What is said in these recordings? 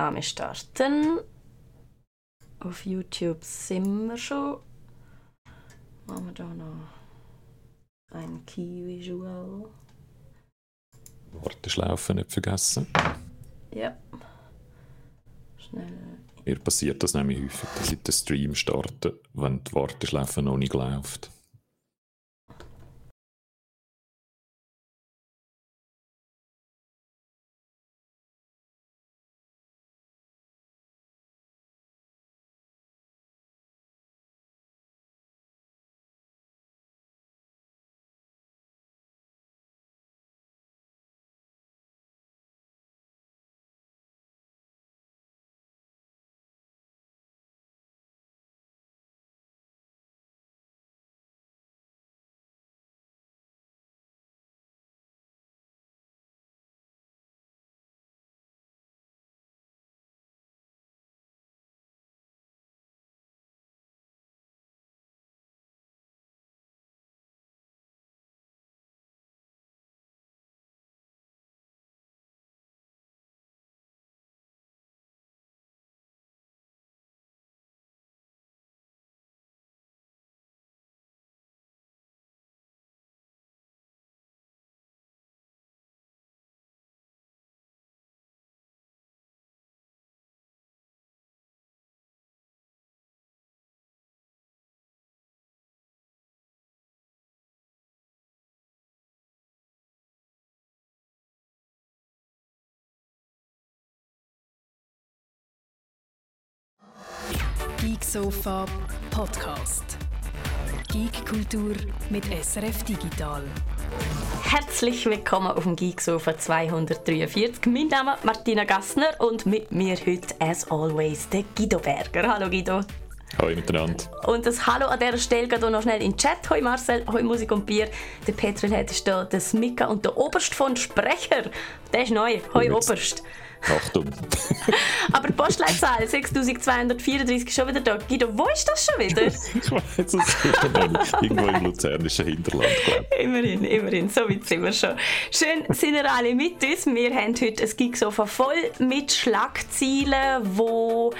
Aufnahme starten. Auf YouTube sind wir schon. Machen wir da noch ein Key Visual. Warteschlaufe nicht vergessen. Ja. Schnell. Mir passiert das nämlich häufig, dass ich den Stream starte, wenn die Warteschlaufe noch nicht läuft. Geek Sofa Podcast. Geek Kultur mit SRF Digital. Herzlich willkommen auf dem Geek Sofa 243. Mein Name ist Martina Gassner und mit mir heute, as always, der Guido Berger. Hallo Guido. Hallo miteinander. Und das Hallo an dieser Stelle geht auch noch schnell in den Chat. Hoi Marcel, hoi Musik und Bier. Der Petrel hat ist da, der Smika und der Oberst von Sprecher. Der ist neu. Hoi Oberst. Achtung. Aber die Postleitzahl 6234 ist schon wieder da. Guido, wo ist das schon wieder? ich weiß es nicht. Irgendwo im luzernischen Hinterland, glaube ich. Immerhin, immerhin. So weit sind wir schon. Schön, sind ihr alle mit uns. Wir haben heute ein Gigsofa voll mit Schlagzeilen, wo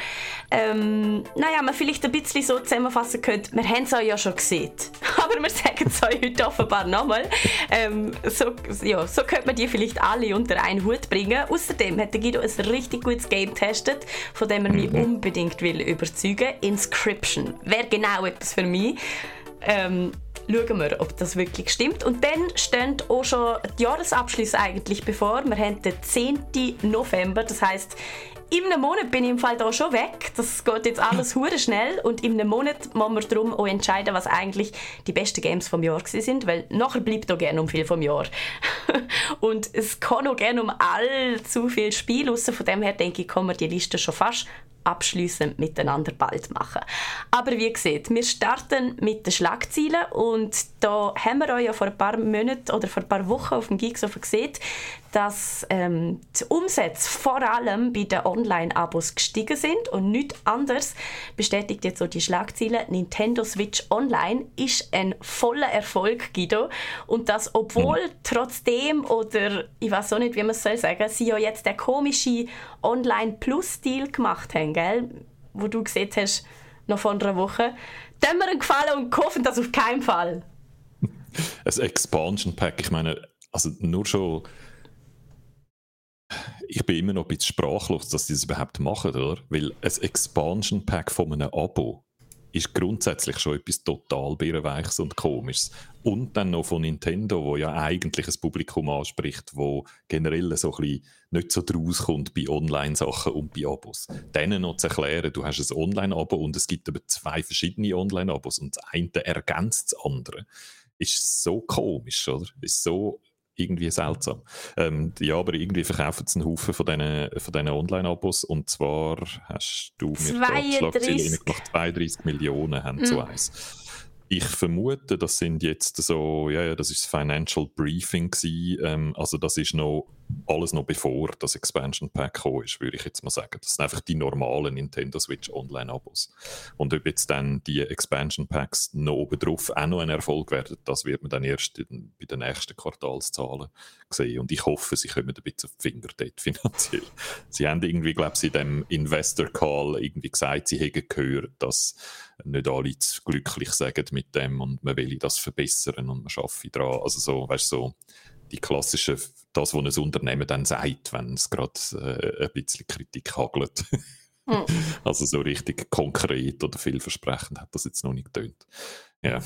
ähm, naja, man vielleicht ein bisschen so zusammenfassen könnte, wir haben es euch ja schon gesehen, aber wir sagen es euch heute offenbar nochmal. Ähm, so, ja, so könnte man die vielleicht alle unter einen Hut bringen. Außerdem hat der Guido ein richtig gutes Game getestet, von dem er mich mhm. unbedingt will überzeugen Inscription. Wäre genau etwas für mich. Ähm, schauen wir, ob das wirklich stimmt. Und dann stehen auch schon die Jahresabschlüsse eigentlich bevor. Wir haben den 10. November, das heißt in einem Monat bin ich im Fall da schon weg. Das geht jetzt alles hure schnell und in einem Monat müssen wir darum auch entscheiden, was eigentlich die besten Games vom Jahr sind, weil nachher bleibt auch gerne um viel vom Jahr. und es kann auch gerne um allzu viel Spiel raus. Von dem her denke ich, kann man die Liste schon fast abschließend miteinander bald machen. Aber wie gesagt, wir starten mit den Schlagzeilen und da haben wir euch ja vor ein paar Monaten oder vor ein paar Wochen auf dem Geeksofa gesehen, dass ähm, die Umsätze vor allem bei den Online-Abos gestiegen sind und nichts anderes bestätigt jetzt so die Schlagzeile Nintendo Switch Online ist ein voller Erfolg, Guido. Und das, obwohl mhm. trotzdem oder ich weiß auch nicht, wie man es soll sagen, sie ja jetzt der komische Online-Plus-Deal gemacht haben, gell? wo du gesehen hast, noch vor einer Woche. Tun wir einen Gefallen und kaufen das auf keinen Fall. Ein Expansion Pack, ich meine, also nur schon ich bin immer noch ein bisschen sprachlos, dass sie das überhaupt machen, oder? Weil ein Expansion Pack von einem Abo ist grundsätzlich schon etwas total birrenweiches und komisches. Und dann noch von Nintendo, wo ja eigentlich ein Publikum anspricht, wo generell so ein bisschen nicht so draus kommt bei Online-Sachen und bei Abos. Denen noch zu erklären, du hast ein Online-Abo und es gibt aber zwei verschiedene Online-Abos und das eine ergänzt das andere, ist so komisch, oder? Ist so irgendwie seltsam. Ähm, ja, aber irgendwie verkaufen sie einen Haufen von diesen, von diesen Online-Abos und zwar hast du mir 32. gemacht, 32 Millionen haben mhm. so eins. Ich vermute, das sind jetzt so, ja, ja, das ist das Financial Briefing gewesen, ähm, also das ist noch alles noch bevor das Expansion Pack gekommen ist, würde ich jetzt mal sagen. Das sind einfach die normalen Nintendo Switch Online-Abos. Und ob jetzt dann die Expansion Packs noch oben drauf auch noch ein Erfolg werden, das wird man dann erst in, bei den nächsten Quartalszahlen sehen. Und ich hoffe, sie kommen ein bisschen auf die Finger dort finanziell. Sie haben irgendwie, glaube ich, in dem Investor Call irgendwie gesagt, sie hätten gehört, dass nicht alle glücklich sagen mit dem und man will das verbessern und man schaffe daran. Also so, weißt du, so die klassische, das, was ein Unternehmen dann sagt, wenn es gerade äh, ein bisschen Kritik hagelt. Mhm. Also so richtig konkret oder vielversprechend hat das jetzt noch nicht getönt. Ja.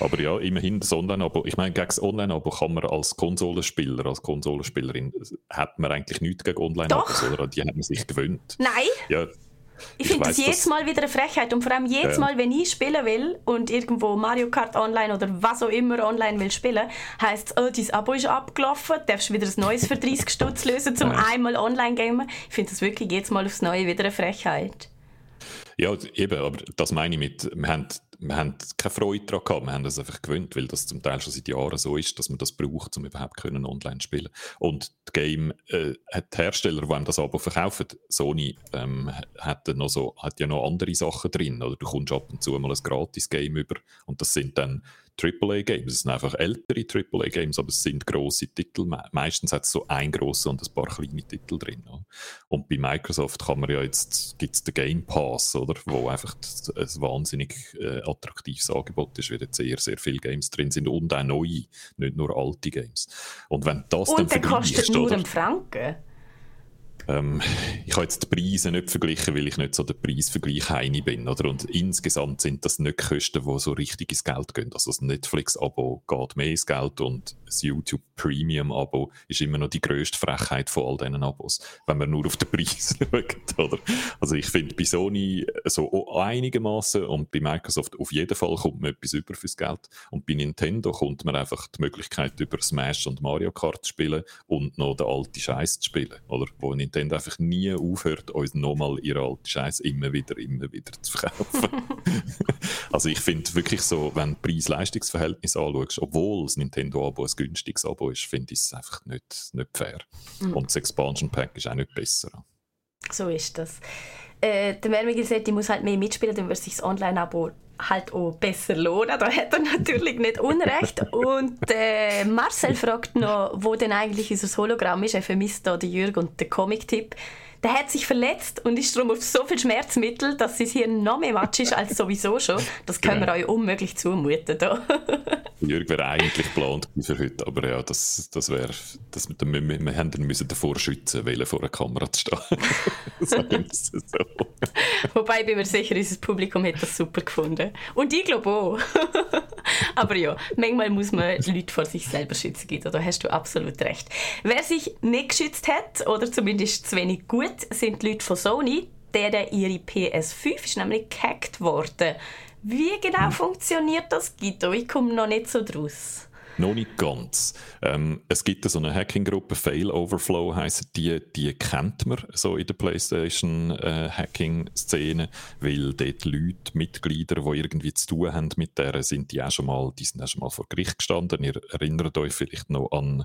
Aber ja, immerhin das Online-Abo. Ich meine, gegen das Online-Abo kann man als Konsolenspieler, als Konsolenspielerin, hat man eigentlich nichts gegen Online-Abos, oder? Die haben sich gewöhnt. Nein. Ja, ich, finde das jedes Mal wieder eine Frechheit und vor allem jedes ja. Mal, wenn ich spielen will und irgendwo Mario Kart online oder was auch immer online will spielen, heißt es, oh, dein Abo ist abgelaufen, darfst wieder ein neues für 30 Stutz lösen, zum ja. einmal online gamen. Ich finde das wirklich jedes Mal aufs Neue wieder eine Frechheit. Ja, eben, aber das meine ich mit, wir haben wir haben keine Freude daran gehabt, wir haben das einfach gewöhnt, weil das zum Teil schon seit Jahren so ist, dass man das braucht, um überhaupt können online spielen. Und das Game äh, hat die Hersteller, die das Abo verkaufen, Sony ähm, hat, noch so, hat ja noch andere Sachen drin, oder? Du kommst ab und zu mal ein Gratis-Game über und das sind dann AAA-Games. Es sind einfach ältere AAA-Games, aber es sind grosse Titel. Meistens hat es so ein grosser und ein paar kleine Titel drin. Oder? Und bei Microsoft kann man ja jetzt, gibt es den Game Pass, oder? Wo einfach ein wahnsinnig äh, attraktives Angebot ist, weil jetzt sehr, sehr viele Games drin sind und auch neue, nicht nur alte Games. Und wenn das und dann der kostet nur einen Franken. Ähm, ich habe jetzt die Preise nicht verglichen, weil ich nicht so der Preisvergleich heini bin. Oder? Und insgesamt sind das nicht Kosten, die so richtig ins Geld gehen. Also das Netflix-Abo geht mehr ins Geld und das YouTube Premium-Abo ist immer noch die grösste Frechheit von all diesen Abos, wenn man nur auf den Preis schaut. Oder? Also ich finde bei Sony so einigermaßen und bei Microsoft auf jeden Fall kommt man etwas über fürs Geld. Und bei Nintendo kommt man einfach die Möglichkeit über Smash und Mario Kart zu spielen und noch den alten Scheiß zu spielen. Oder? Wo Nintendo einfach nie aufhört, uns nochmal ihre alte Scheiß immer wieder, immer wieder zu verkaufen. also ich finde wirklich so, wenn du Preis-Leistungs-Verhältnis anschaust, obwohl das Nintendo-Abo ein günstiges Abo ist, finde ich es einfach nicht, nicht fair. Mhm. Und das Expansion Pack ist auch nicht besser. So ist das. Äh, der Mermi gesagt, ich muss halt mehr mitspielen, dann wird sich das Online-Abo halt auch besser lohnen. Da hat er natürlich nicht Unrecht. Und äh, Marcel fragt noch, wo denn eigentlich unser Hologramm ist. Er vermisst da den Jürg und den Comic-Tipp der hat sich verletzt und ist darum auf so viel Schmerzmittel, dass sein Hirn noch mehr matsch ist als sowieso schon. Das können wir euch unmöglich zumuten. Jürg wäre eigentlich geplant für heute, aber ja, das, das wäre, das, wir, wir, wir haben müssen davor schützen, weil vor einer Kamera zu stehen. Sagen so. Wobei, bin mir sicher, unser Publikum hat das super gefunden. Und ich glaube auch. aber ja, manchmal muss man die Leute vor sich selber schützen, Guido. Da hast du absolut recht. Wer sich nicht geschützt hat, oder zumindest zu wenig gut, sind die Leute von Sony, deren ihre PS5 ist nämlich gehackt worden. Wie genau hm. funktioniert das, Guido? Ich komme noch nicht so draus. Noch nicht ganz. Ähm, es gibt so eine Hacking-Gruppe, Fail Overflow heisst die, die kennt man so in der PlayStation-Hacking-Szene, äh, weil dort Leute, Mitglieder, die irgendwie zu tun haben mit der, sind die auch schon mal, die sind auch schon mal vor Gericht gestanden. Ihr erinnert euch vielleicht noch an,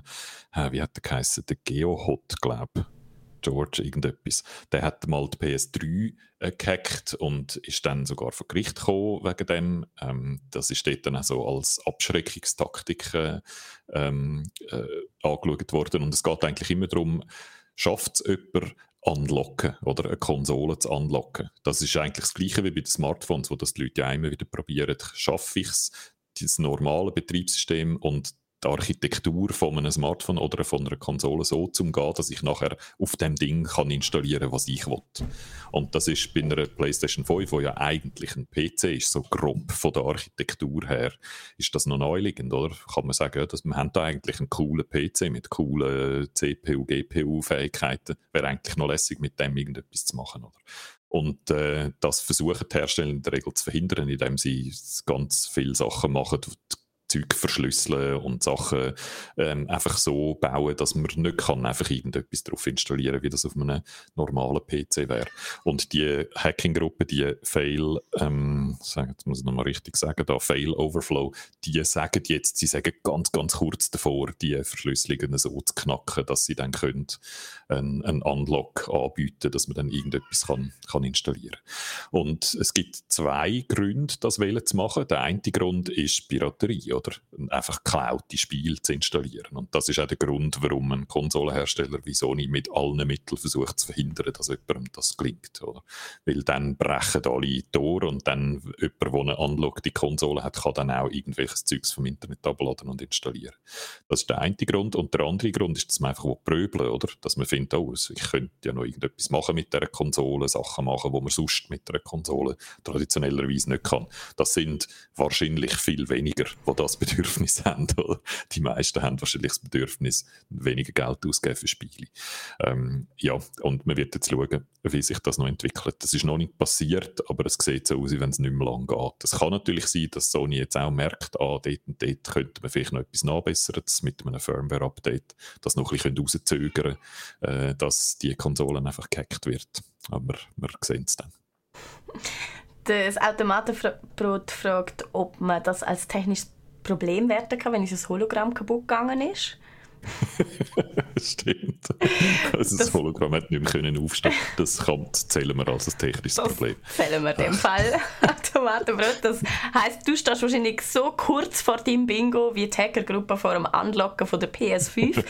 äh, wie hat der geheißen, der GeoHot, glaube ich George irgendetwas, der hat mal die PS3 äh, gehackt und ist dann sogar vor Gericht gekommen wegen dem. Ähm, das ist dort dann auch so als Abschreckungstaktik äh, ähm, äh, angeschaut worden. Und es geht eigentlich immer darum, schafft es jemand, anlocken oder eine Konsole zu anlocken. Das ist eigentlich das Gleiche wie bei den Smartphones, wo das die Leute ja immer wieder probieren. Schaffe ich es, das normale Betriebssystem und die Architektur von einem Smartphone oder von einer Konsole so zu umgehen, dass ich nachher auf dem Ding kann installieren was ich will. Und das ist bei einer PlayStation 5, wo ja eigentlich ein PC ist, so grob von der Architektur her, ist das noch neuliegend, oder? Kann man sagen, dass wir haben da eigentlich einen coolen PC mit coolen CPU, GPU-Fähigkeiten. Wäre eigentlich noch lässig, mit dem irgendetwas zu machen, oder? Und äh, das versuchen die Hersteller in der Regel zu verhindern, indem sie ganz viele Sachen machen, Zeug verschlüsseln und Sachen ähm, einfach so bauen, dass man nicht kann einfach irgendetwas drauf installieren, wie das auf einem normalen PC wäre. Und die Hacking-Gruppe, die Fail, ähm, jetzt muss ich nochmal richtig sagen, da Fail Overflow, die sagen jetzt, sie sagen ganz, ganz kurz davor, die Verschlüsselungen so zu knacken, dass sie dann können einen, einen Unlock anbieten, dass man dann irgendetwas kann, kann installieren. Und es gibt zwei Gründe, das zu machen. Der eine Grund ist Piraterie oder einfach geklaute Spiele zu installieren. Und das ist auch der Grund, warum ein Konsolenhersteller wie Sony mit allen Mitteln versucht zu verhindern, dass jemandem das gelingt. Oder? Weil dann brechen alle Tore und dann jemand, der eine unlockte Konsole hat, kann dann auch irgendwelches Zeugs vom Internet abladen und installieren. Das ist der eine Grund. Und der andere Grund ist, dass man einfach pröbeln oder? Dass man findet, oh, ich könnte ja noch irgendetwas machen mit der Konsole, Sachen machen, wo man sonst mit der Konsole traditionellerweise nicht kann. Das sind wahrscheinlich viel weniger, die das Bedürfnis haben. Oder? Die meisten haben wahrscheinlich das Bedürfnis, weniger Geld auszugeben für Spiele. Ähm, ja, und man wird jetzt schauen, wie sich das noch entwickelt. Das ist noch nicht passiert, aber es sieht so aus, wenn es nicht mehr lang geht. Es kann natürlich sein, dass Sony jetzt auch merkt, ah, dort und dort könnte man vielleicht noch etwas nachbessern, das mit einem Firmware-Update das noch ein bisschen rauszögern äh, dass die Konsole einfach gehackt wird. Aber wir sehen es dann. Das Automatenbrot fragt, ob man das als technisches Problem werten kann, wenn das Hologramm kaputt gegangen ist. Stimmt. Also das, das Hologramm hat nicht mehr können aufstehen. Das kann, zählen wir als ein technisches das Problem. Zählen wir in dem Fall. Das heisst, du stehst wahrscheinlich so kurz vor deinem Bingo wie die Hackergruppe vor dem Anlocken von der PS5.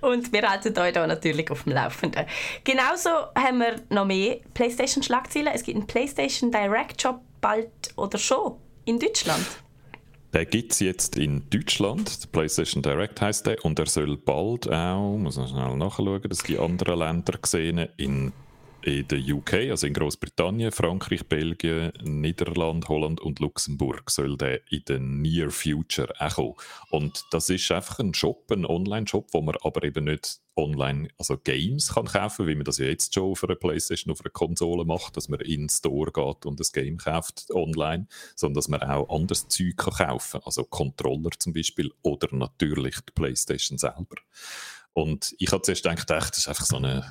Und wir halten euch da natürlich auf dem Laufenden. Genauso haben wir noch mehr PlayStation-Schlagzeilen. Es gibt einen PlayStation Direct Shop bald oder schon in Deutschland. Der gibt es jetzt in Deutschland, PlayStation Direct heißt der, und er soll bald auch, muss man schnell nachschauen, dass die anderen Länder gesehen, in in der UK, also in Großbritannien, Frankreich, Belgien, Niederland, Holland und Luxemburg soll der in der Near Future auch kommen. Und das ist einfach ein Shop, ein Online-Shop, wo man aber eben nicht online, also Games kann kaufen, wie man das ja jetzt schon auf einer Playstation, auf einer Konsole macht, dass man in den Store geht und das Game kauft online, sondern dass man auch anderes Zeug kann kaufen, also Controller zum Beispiel oder natürlich die Playstation selber. Und ich habe zuerst gedacht, das ist einfach so eine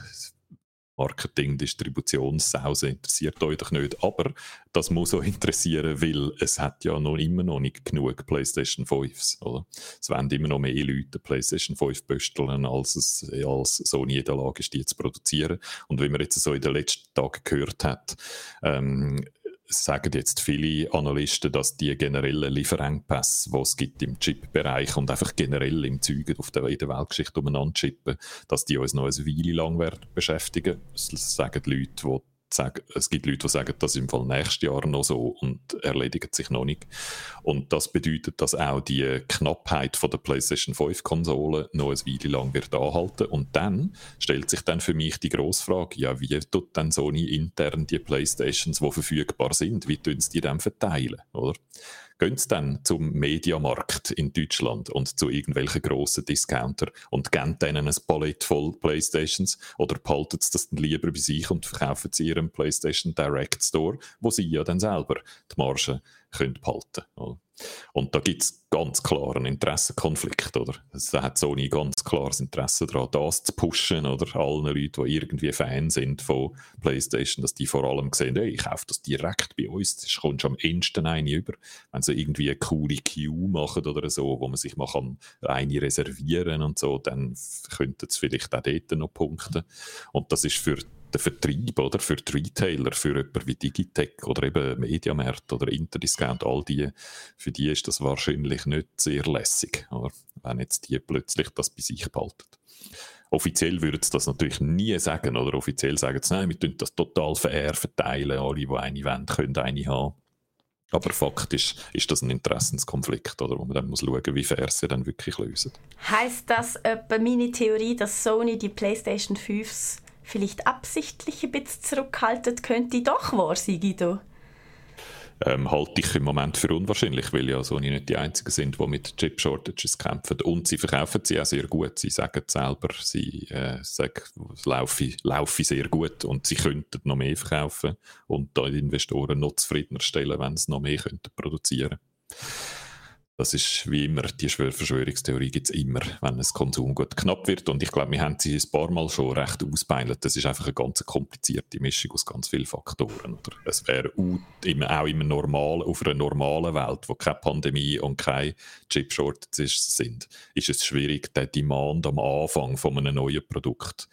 Marketing, Distributionssause interessiert euch doch nicht. Aber das muss auch interessieren, weil es hat ja noch immer noch nicht genug PlayStation 5s. Oder? Es werden immer noch mehr Leute PlayStation 5 besteln, als, es, als Sony in der Lage ist, die zu produzieren. Und wie man jetzt so in den letzten Tagen gehört hat, ähm, sagen jetzt viele Analysten, dass die generellen Lieferengpässe, die es gibt im Chip-Bereich und einfach generell im Zeug auf der, in der Weltgeschichte umeinander chippen, dass die uns noch eine Weile lang werden beschäftigen. Das sagen die Leute, die es gibt Leute, die sagen, das ist im Fall nächstes Jahr noch so und erledigt sich noch nicht. Und das bedeutet, dass auch die Knappheit von der PlayStation 5 Konsole noch ein Weile lang wird anhalten. Und dann stellt sich dann für mich die grosse Frage, ja, wie tut dann Sony intern die PlayStations, die verfügbar sind, wie tun sie die dann verteilen, oder? Gehen sie dann zum Mediamarkt in Deutschland und zu irgendwelchen grossen Discounter und geben denen ein Palett voll Playstations oder behalten sie das dann lieber bei sich und verkaufen sie ihrem PlayStation Direct Store, wo sie ja dann selber die Marge können behalten können. Und da gibt es ganz klar einen Interessenkonflikt, oder? Also, da hat Sony ganz klares Interesse daran, das zu pushen, oder? Allen Leuten, die irgendwie Fan sind von PlayStation, dass die vor allem sehen, hey, ich kaufe das direkt bei uns, das kommt schon am ehesten eine über. Wenn sie irgendwie eine coole Queue machen oder so, wo man sich mal kann eine reservieren und so, dann könnten sie vielleicht auch dort noch punkten. Und das ist für der Vertrieb oder für die Retailer, für jemanden wie Digitech oder eben Mediamarkt oder Interdiscount, all die, für die ist das wahrscheinlich nicht sehr lässig, oder? wenn jetzt die plötzlich das bei sich behalten. Offiziell würden sie das natürlich nie sagen, oder offiziell sagen sie, nein, wir tun das total fair verteilen, alle, die eine wollen, können eine haben. Aber faktisch ist das ein Interessenskonflikt, oder, wo man dann muss schauen muss, wie fair sie dann wirklich lösen. Heißt das etwa meine Theorie, dass Sony die PlayStation 5s vielleicht absichtlich ein bisschen zurückhaltet, könnte doch wahr sein, Guido? Ähm, halte ich im Moment für unwahrscheinlich, weil ja Sony nicht die Einzigen sind, die mit Chip-Shortages kämpfen. Und sie verkaufen sie auch sehr gut. Sie sagen selber, sie äh, sagen, es laufe, laufe sehr gut und sie könnten noch mehr verkaufen und da die Investoren noch zufriedener stellen, wenn sie noch mehr könnten produzieren das ist wie immer, die Verschwörungstheorie gibt es immer, wenn das Konsumgut knapp wird. Und ich glaube, wir haben sie ein paar Mal schon recht ausbeilert. Das ist einfach eine ganz komplizierte Mischung aus ganz vielen Faktoren. Oder? Es wäre auch immer normal, auf einer normalen Welt, wo keine Pandemie und keine Chip-Shortages sind, ist es schwierig, den Demand am Anfang von einem neuen Produkt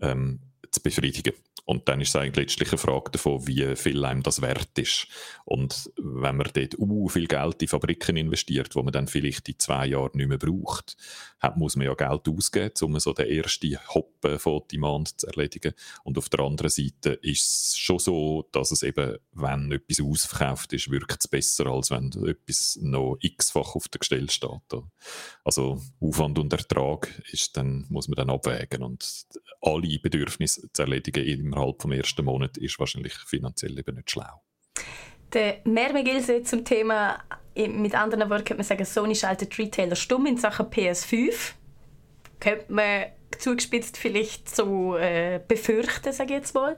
ähm, zu befriedigen. Und dann ist es eigentlich letztlich eine Frage davon, wie viel einem das wert ist. Und wenn man dort uh, viel Geld in Fabriken investiert, wo man dann vielleicht in zwei Jahren nicht mehr braucht, hat, muss man ja Geld ausgeben, um so den ersten Hoppen von Demand zu erledigen. Und auf der anderen Seite ist es schon so, dass es eben, wenn etwas ausverkauft ist, wirkt es besser, als wenn etwas noch x-fach auf der Gestell steht. Also Aufwand und Ertrag ist dann, muss man dann abwägen. Und alle Bedürfnisse zu erledigen innerhalb des ersten Monats ist wahrscheinlich finanziell eben nicht schlau. Der Mermegilse zum Thema, mit anderen Worten könnte man sagen, Sony schaltet Retailer stumm in Sachen PS5. Könnte man zugespitzt vielleicht so äh, befürchten, sage ich jetzt mal.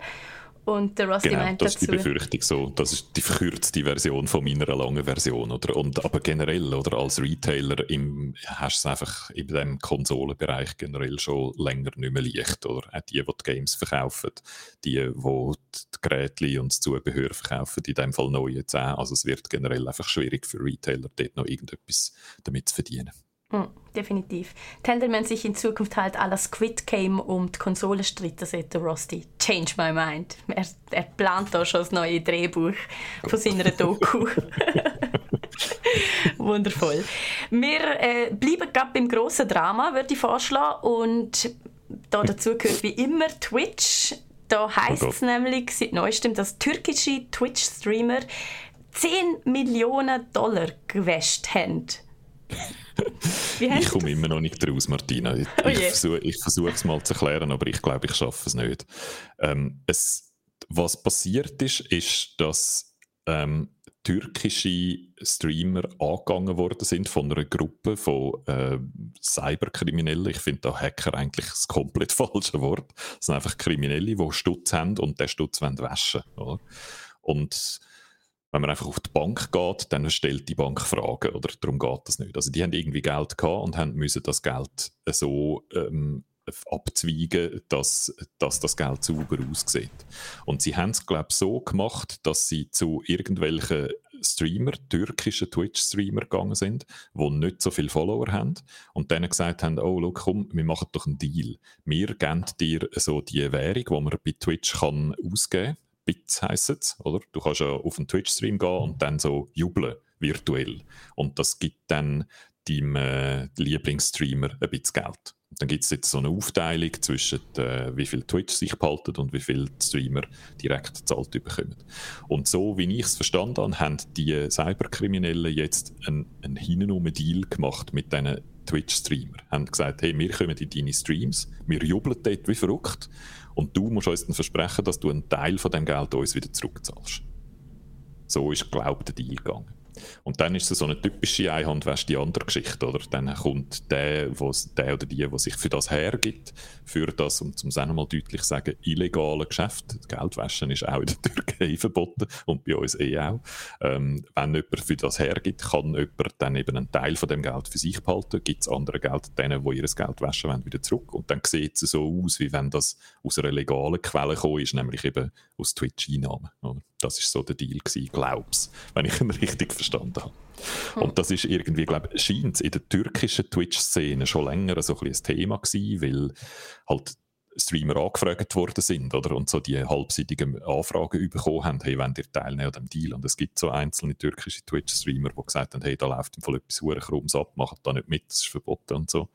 Und der Rusty genau, meint das dazu... ist die Befürchtung so. Das ist die verkürzte Version von meiner langen Version. Oder? Und, aber generell, oder als Retailer im, hast du es einfach in dem Konsolenbereich generell schon länger nicht mehr leicht. Oder? Auch die, die die Games verkaufen, die, die die Geräte und das Zubehör verkaufen, in dem Fall neue jetzt auch. Also es wird generell einfach schwierig für Retailer, dort noch irgendetwas damit zu verdienen. Hm, definitiv. Tendel man sich in Zukunft halt aller Squid Game um die Konsole streiten, sagt der Rusty. Change my mind. Er, er plant da schon das neue Drehbuch von seiner Doku. Wundervoll. Wir äh, bleiben gerade beim grossen Drama, würde ich vorschlagen. Und da dazu gehört wie immer Twitch. Da heisst es oh nämlich seit neuestem, dass türkische Twitch-Streamer 10 Millionen Dollar gewäscht haben ich komme immer noch nicht raus, Martina. Ich, oh ich versuche versuch es mal zu erklären, aber ich glaube, ich schaffe es nicht. Ähm, es, was passiert ist, ist, dass ähm, türkische Streamer angegangen worden sind von einer Gruppe von äh, Cyberkriminellen. Ich finde da Hacker eigentlich das komplett falsche Wort. Das sind einfach Kriminelle, die Stutz haben und den Stutz waschen wollen. Und wenn man einfach auf die Bank geht, dann stellt die Bank Fragen, oder darum geht das nicht. Also die haben irgendwie Geld gehabt und haben müssen das Geld so ähm, abzweigen, dass, dass das Geld sauber aussieht. Und sie haben es, glaube ich, so gemacht, dass sie zu irgendwelchen Streamer, türkischen Twitch-Streamer gegangen sind, die nicht so viele Follower haben und denen gesagt haben, oh, look, komm, wir machen doch einen Deal. Wir geben dir so die Währung, die man bei Twitch kann ausgeben kann, Bits heisst es, oder? Du kannst ja auf einen Twitch-Stream gehen und dann so jubeln, virtuell. Und das gibt dann deinem äh, Lieblingsstreamer ein bisschen Geld. Dann gibt es jetzt so eine Aufteilung zwischen äh, wie viel Twitch sich behalten und wie viel Streamer direkt gezahlt bekommen. Und so, wie ich es verstanden habe, haben die Cyberkriminellen jetzt einen, einen hintenrum Deal gemacht mit diesen Twitch-Streamer. Haben gesagt, hey, wir kommen in deine Streams, wir jubeln dort wie verrückt und du musst uns dann versprechen, dass du einen Teil von dem Geld uns wieder zurückzahlst. So ist, glaube ich, der Deal gegangen. Und dann ist es so eine typische Einhand wäscht die andere Geschichte, oder? Dann kommt der, der oder die, der sich für das hergibt, für das, um es einmal deutlich zu sagen, illegale Geschäft. Geldwäschen ist auch in der Türkei verboten und bei uns eh auch. Ähm, wenn jemand für das hergibt, kann jemand dann eben einen Teil von dem Geld für sich behalten, gibt es andere Geld denen, die ihr Geld waschen wollen, wieder zurück. Und dann sieht es so aus, wie wenn das aus einer legalen Quelle gekommen ist, nämlich eben aus Twitch-Einnahmen. Das ist so der Deal gewesen, glaub's, wenn ich ihn richtig verstanden habe. Hm. Und das ist irgendwie, glaube ich, scheint in der türkischen Twitch-Szene schon länger so ein, ein Thema gewesen, weil halt Streamer angefragt worden sind oder, und so die halbseitigen Anfragen bekommen haben, hey, wenn ihr teilnehmen an dem Deal. Und es gibt so einzelne türkische Twitch-Streamer, die gesagt haben, hey, da läuft im Fall etwas Hurenkrums ab, macht da nicht mit, das ist verboten und so.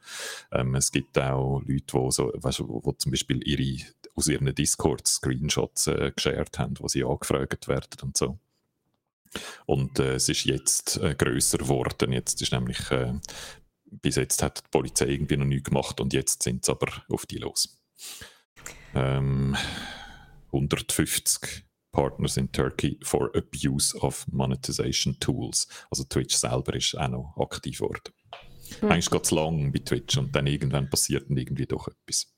Ähm, es gibt auch Leute, die, so, weißt, wo, wo zum Beispiel ihre, aus ihren Discord Screenshots äh, geshared haben, wo sie angefragt werden und so. Und äh, es ist jetzt äh, grösser geworden. Jetzt ist nämlich, äh, bis jetzt hat die Polizei irgendwie noch nichts gemacht und jetzt sind sie aber auf die los. Ähm, 150 Partners in Turkey for Abuse of Monetization Tools. Also Twitch selber ist auch noch aktiv geworden. Mhm. Eigentlich geht es lang bei Twitch und dann irgendwann passiert dann irgendwie doch etwas.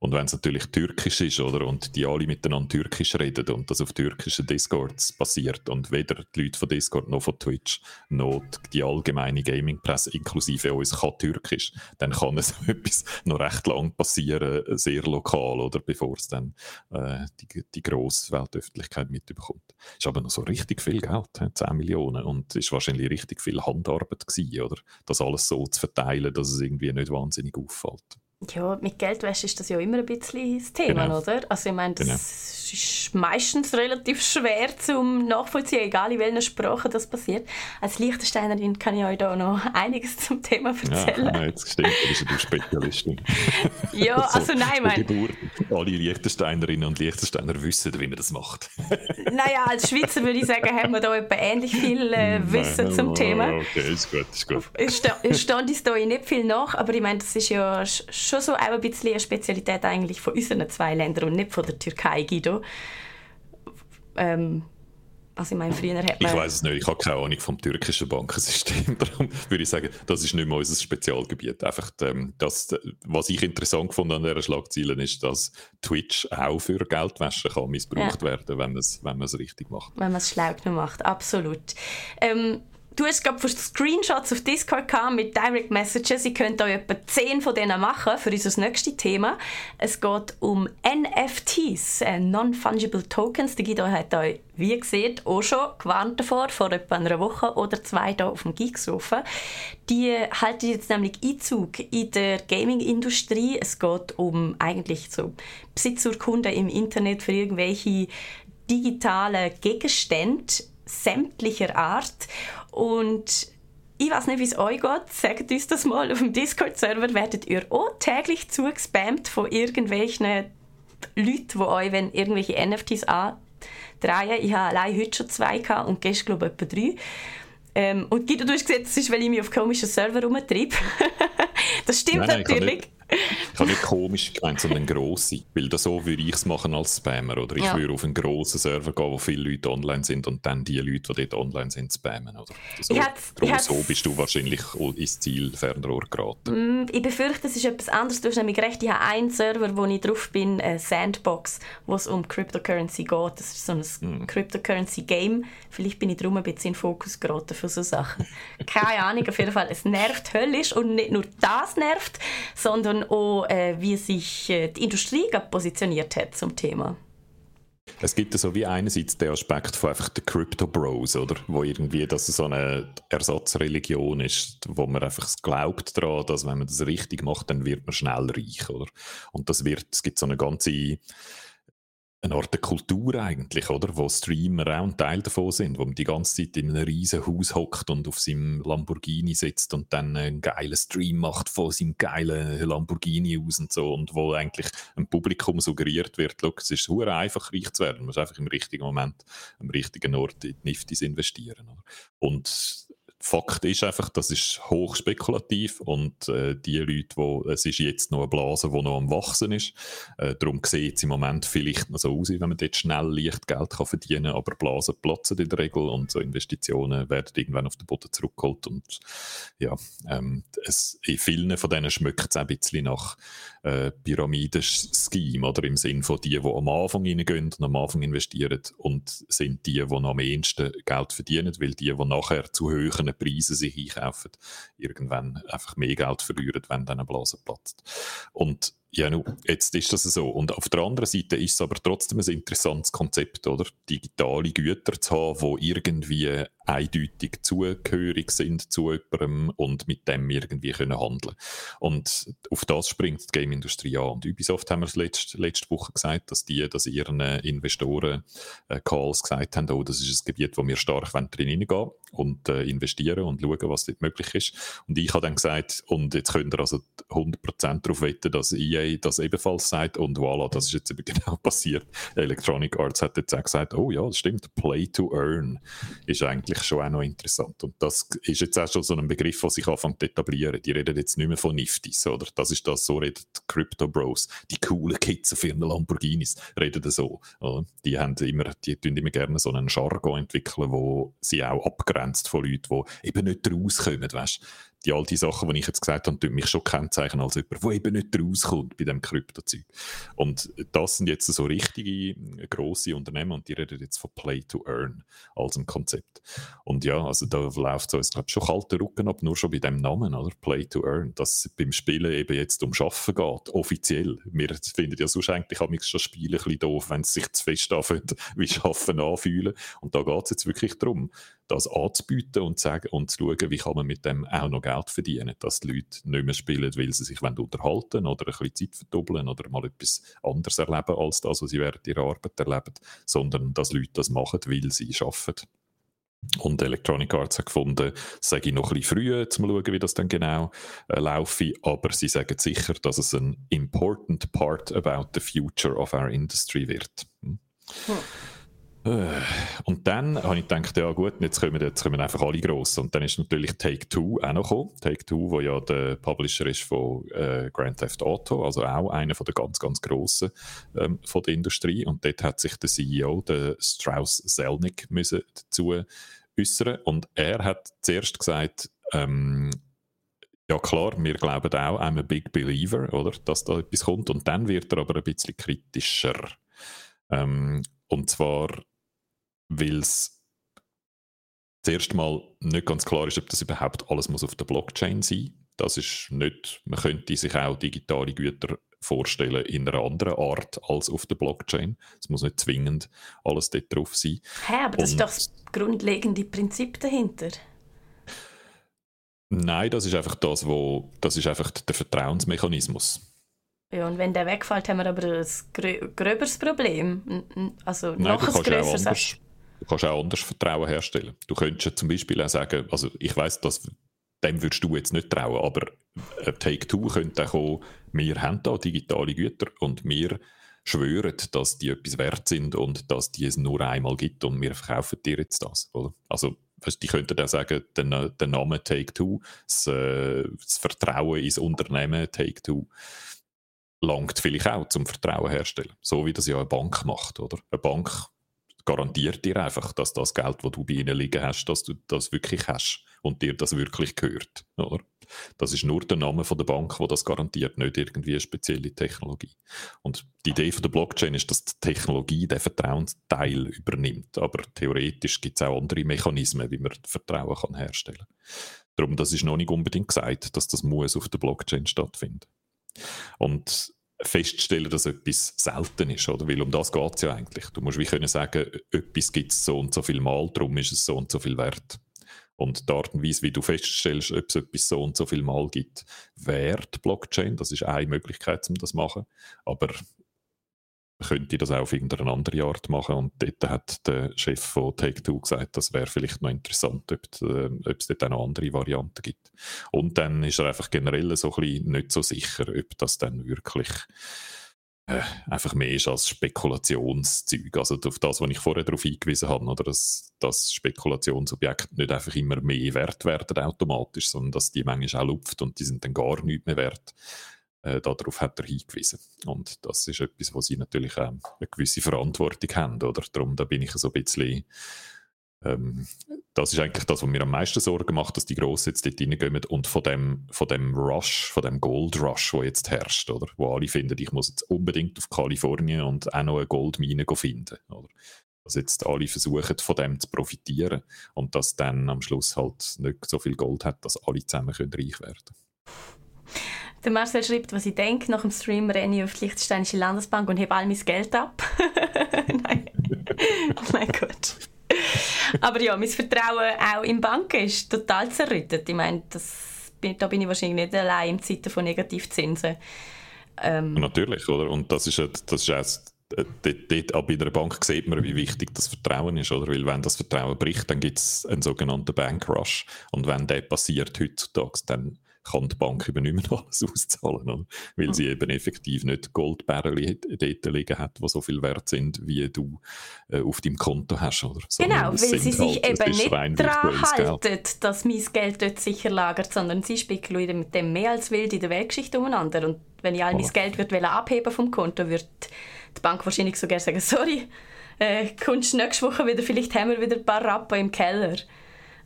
Und wenn es natürlich türkisch ist, oder, und die alle miteinander türkisch reden und das auf türkischen Discords passiert und weder die Leute von Discord noch von Twitch noch die allgemeine Gaming-Presse inklusive uns kann türkisch, dann kann es etwas noch recht lang passieren, sehr lokal, oder, bevor es dann äh, die, die grosse Weltöffentlichkeit mitbekommt. Ist aber noch so richtig viel Geld, 10 Millionen, und ist wahrscheinlich richtig viel Handarbeit gewesen, oder, das alles so zu verteilen, dass es irgendwie nicht wahnsinnig auffällt. Ja, mit Geldwäsche ist das ja immer ein bisschen das Thema, genau. oder? Also ich meine, das genau. ist meistens relativ schwer zum nachvollziehen, egal in welcher Sprache das passiert. Als Liechtensteinerin kann ich euch da noch einiges zum Thema erzählen. Ja, jetzt stimmt, du bist eine Spezialistin. ja, also nein, mein... Alle Liechtensteinerinnen und Liechtensteiner wissen, wie man das macht. naja, als Schweizer würde ich sagen, haben wir da etwa ähnlich viel äh, Wissen nein, zum Thema. Okay, ist gut, ist gut. Es stand uns da nicht viel nach, aber ich meine, das ist ja schon so auch ein bisschen eine Spezialität eigentlich von unseren zwei Ländern und nicht von der Türkei, Guido. Ähm, also ich meine, früher hat man... Ich weiß es nicht, ich habe keine Ahnung vom türkischen Bankensystem, darum würde ich sagen, das ist nicht mehr unser Spezialgebiet. Einfach ähm, das, was ich interessant fand an dieser Schlagzeile ist, dass Twitch auch für Geldwäsche kann missbraucht ja. werden, wenn man es wenn richtig macht. Wenn man es schlau macht, absolut. Ähm, Du hast gerade Screenshots auf Discord gehabt mit Direct Messages. Ich könnte euch etwa 10 von denen machen für unser nächstes Thema. Es geht um NFTs, äh, Non-Fungible Tokens. Der Guido hat euch, wie gesagt, auch schon gewarnt davor, vor etwa einer Woche oder zwei hier auf dem Geeksofa. Die halten jetzt nämlich Einzug in der Gaming-Industrie. Es geht um eigentlich so Besitzurkunden im Internet für irgendwelche digitale Gegenstände sämtlicher Art. Und ich weiß nicht, wie es euch geht. Sagt uns das mal. Auf dem Discord-Server werdet ihr auch täglich zugespammt von irgendwelchen Leuten, die euch wenn irgendwelche NFTs andrehen. Ich habe allein heute schon zwei gehabt und gestern glaube ich etwa drei. Ähm, und Guido, du hast gesagt, das ist, weil ich mich auf komischen Server rumtreibe. das stimmt nein, nein, natürlich. Ich habe nicht komisch gemeint, sondern grosse. Weil das so würde ich es machen als Spammer. Oder ich ja. würde auf einen grossen Server gehen, wo viele Leute online sind und dann die Leute, die dort online sind, spammen. Oder? So, darum so bist du wahrscheinlich ins Ziel Fernrohr geraten. Mm, ich befürchte, es ist etwas anderes. Du hast nämlich recht, ich habe einen Server, wo ich drauf bin, eine Sandbox, wo es um Cryptocurrency geht. Das ist so ein mm. Cryptocurrency-Game. Vielleicht bin ich darum ein bisschen in Fokus geraten für so Sachen. Keine Ahnung, auf jeden Fall. Es nervt höllisch und nicht nur das nervt, sondern sondern auch, äh, wie sich äh, die Industrie positioniert hat zum Thema. Es gibt so wie einerseits den Aspekt von einfach der Crypto Bros, oder? Wo irgendwie das so eine Ersatzreligion ist, wo man einfach glaubt daran, dass wenn man das richtig macht, dann wird man schnell reich, oder? Und das wird, es gibt so eine ganze eine Art der Kultur eigentlich, oder? Wo Streamer auch ein Teil davon sind, wo man die ganze Zeit in einem riesen Haus hockt und auf seinem Lamborghini sitzt und dann einen geilen Stream macht von seinem geilen Lamborghini aus und so und wo eigentlich ein Publikum suggeriert wird, es ist super einfach reich zu werden, man muss einfach im richtigen Moment am richtigen Ort in die Niftis investieren. Oder? Und Fakt ist einfach, das ist hochspekulativ und äh, die Leute, wo es ist jetzt noch eine Blase, die noch am wachsen ist, äh, darum sieht es im Moment vielleicht noch so aus, wenn man dort schnell leicht Geld kann verdienen kann, aber Blasen platzen in der Regel und so Investitionen werden irgendwann auf den Boden zurückgeholt und ja, ähm, es, in vielen von denen schmeckt es ein bisschen nach äh, Pyramiden-Scheme oder? Im Sinn von die, die am Anfang reingehen und am Anfang investieren und sind die, die am ehesten Geld verdienen, weil die, die nachher zu höheren Preisen sich einkaufen, irgendwann einfach mehr Geld verlieren, wenn dann eine Blase platzt. Und ja, nu, jetzt ist das so. Und auf der anderen Seite ist es aber trotzdem ein interessantes Konzept, oder? Digitale Güter zu haben, die irgendwie eindeutig zugehörig sind zu jemandem und mit dem irgendwie können handeln Und auf das springt die Game-Industrie an. Und Ubisoft haben wir letzte, letzte Woche gesagt, dass die, dass ihren Investoren äh, Calls gesagt haben, oh, das ist ein Gebiet, wo wir stark drin hineingehen und äh, investieren und schauen, was dort möglich ist. Und ich habe dann gesagt, und jetzt könnt ihr also 100% darauf wetten, dass EA das ebenfalls sagt und voilà, das ist jetzt eben genau passiert. Electronic Arts hat jetzt auch gesagt, oh ja, das stimmt, Play to Earn ist eigentlich schon auch noch interessant. Und das ist jetzt auch schon so ein Begriff, der sich anfängt zu etablieren. Die reden jetzt nicht mehr von Niftis, oder? Das ist das, so reden die Crypto Bros. Die coolen Kids auf ihren Lamborghinis reden so. Die haben immer, die tun immer gerne so einen Jargon entwickeln, wo sie auch abgrenzt von Leuten, die eben nicht rauskommen, weißt die all die Sachen, die ich jetzt gesagt habe, mich schon kennzeichnen als jemand, der eben nicht rauskommt bei dem Kryptozeug. Und das sind jetzt so richtige grosse Unternehmen und die reden jetzt von Play to Earn als ein Konzept. Und ja, also da läuft so, ich glaube schon kalter Rücken ab, nur schon bei dem Namen, oder? Play to Earn, dass es beim Spielen eben jetzt um Schaffen geht, offiziell. Wir finden ja sonst eigentlich haben schon Spiele ein bisschen doof, wenn es sich zu fest anfühlt, wie Schaffen anfühlen. Und da geht es jetzt wirklich darum, das anzubieten und zu, sagen, und zu schauen, wie kann man mit dem auch noch Geld verdienen, dass die Leute nicht mehr spielen, weil sie sich unterhalten oder ein bisschen Zeit verdoppeln oder mal etwas anderes erleben als das, was sie während ihrer Arbeit erleben, sondern dass Leute das machen, weil sie arbeiten. Und Electronic Arts hat gefunden, sage ich noch ein bisschen früh, um zu schauen, wie das dann genau äh, laufe, aber sie sagen sicher, dass es ein important part about the future of our industry wird. Hm. Hm. Und dann habe ich gedacht, ja gut, jetzt kommen, jetzt kommen einfach alle gross. Und dann ist natürlich Take-Two auch noch gekommen. Take-Two, wo ja der Publisher ist von äh, Grand Theft Auto, also auch einer von der ganz, ganz grossen ähm, von der Industrie. Und dort hat sich der CEO, der Strauss Zelnick, müssen dazu äußern. Und er hat zuerst gesagt, ähm, ja klar, wir glauben auch, I'm a big believer, oder, dass da etwas kommt. Und dann wird er aber ein bisschen kritischer. Ähm, und zwar, weil es zuerst mal nicht ganz klar ist, ob das überhaupt alles muss auf der Blockchain sein muss. Das ist nicht, man könnte sich auch digitale Güter vorstellen in einer anderen Art als auf der Blockchain. Es muss nicht zwingend alles dort drauf sein. Hä, aber das Und, ist doch das grundlegende Prinzip dahinter. Nein, das ist einfach das, wo, das ist einfach der Vertrauensmechanismus. Ja, und wenn der wegfällt, haben wir aber ein grö gröberes Problem. Also Nein, noch ein grösseres. Du kannst auch anders Vertrauen herstellen. Du könntest zum Beispiel auch sagen, also ich weiß, dass dem würdest du jetzt nicht trauen, aber Take-Two könnte auch kommen, wir haben da digitale Güter und wir schwören, dass die etwas wert sind und dass die es nur einmal gibt und wir verkaufen dir jetzt das. Oder? Also weißt, die könnten auch sagen, der, der Name Take-Two, das, äh, das Vertrauen ins Unternehmen Take-Two, langt vielleicht auch zum Vertrauen herstellen. So wie das ja eine Bank macht, oder? Eine Bank garantiert dir einfach, dass das Geld, das du bei ihnen liegen hast, dass du das wirklich hast und dir das wirklich gehört, oder? Das ist nur der Name der Bank, wo das garantiert, nicht irgendwie eine spezielle Technologie. Und die Idee von der Blockchain ist, dass die Technologie den Vertrauensteil übernimmt. Aber theoretisch gibt es auch andere Mechanismen, wie man Vertrauen kann herstellen kann. Darum, das ist noch nicht unbedingt gesagt, dass das muss auf der Blockchain stattfindet. Und feststellen, dass etwas selten ist, oder? Weil um das geht es ja eigentlich. Du musst wie können sagen, etwas gibt es so und so viel Mal, darum ist es so und so viel wert. Und die Art und Weise, wie du feststellst, ob es etwas so und so viel Mal gibt, die Blockchain. Das ist eine Möglichkeit, um das zu machen. Aber könnte das auch auf irgendeine andere Art machen. Und dort hat der Chef von Take-Two gesagt, das wäre vielleicht noch interessant, ob, äh, ob es dort auch noch andere Varianten gibt. Und dann ist er einfach generell so ein bisschen nicht so sicher, ob das dann wirklich äh, einfach mehr ist als Spekulationszeug. Also auf das, was ich vorher darauf hingewiesen habe, oder dass, dass Spekulationsobjekte nicht einfach immer mehr wert werden automatisch, sondern dass die manchmal auch lupft und die sind dann gar nicht mehr wert. Äh, darauf hat er hingewiesen. Und das ist etwas, wo sie natürlich auch eine gewisse Verantwortung haben. Oder? Darum da bin ich so ein bisschen. Ähm, das ist eigentlich das, was mir am meisten Sorgen macht, dass die Grossen jetzt dort reingehen und von dem, von dem Rush, von dem Gold Rush, der jetzt herrscht, oder? wo alle finden, ich muss jetzt unbedingt auf Kalifornien und auch noch eine Goldmine finden. Oder? Dass jetzt alle versuchen, von dem zu profitieren und dass dann am Schluss halt nicht so viel Gold hat, dass alle zusammen können reich werden können. Der Marcel schreibt, was ich denke. Nach dem Stream renne ich auf die Liechtensteinische Landesbank und hebe all mein Geld ab. Nein. mein Gott. Aber ja, mein Vertrauen auch in Banken ist total zerrüttet. Ich meine, das, da bin ich wahrscheinlich nicht allein in Zeiten von Negativzinsen. Ähm. Natürlich, oder? Und das ist, das ist auch dort, dort bei einer Bank sieht man, wie wichtig das Vertrauen ist, oder? Weil wenn das Vertrauen bricht, dann gibt es einen sogenannten Bankrush. Und wenn der passiert heutzutage, dann kann die Bank eben nicht mehr alles auszahlen, oder? weil sie eben effektiv nicht Goldbarren dort liegen hat, die so viel wert sind, wie du äh, auf deinem Konto hast. Oder? Genau, weil sie sich halt, eben nicht daran halten, dass mein Geld dort sicher lagert, sondern sie spekulieren mit dem mehr als wild in der Weltgeschichte umeinander. Und wenn ich all mein Geld würde abheben vom Konto, würde die Bank wahrscheinlich sogar sagen, sorry, äh, kommst nächste Woche wieder, vielleicht haben wir wieder ein paar Rappen im Keller.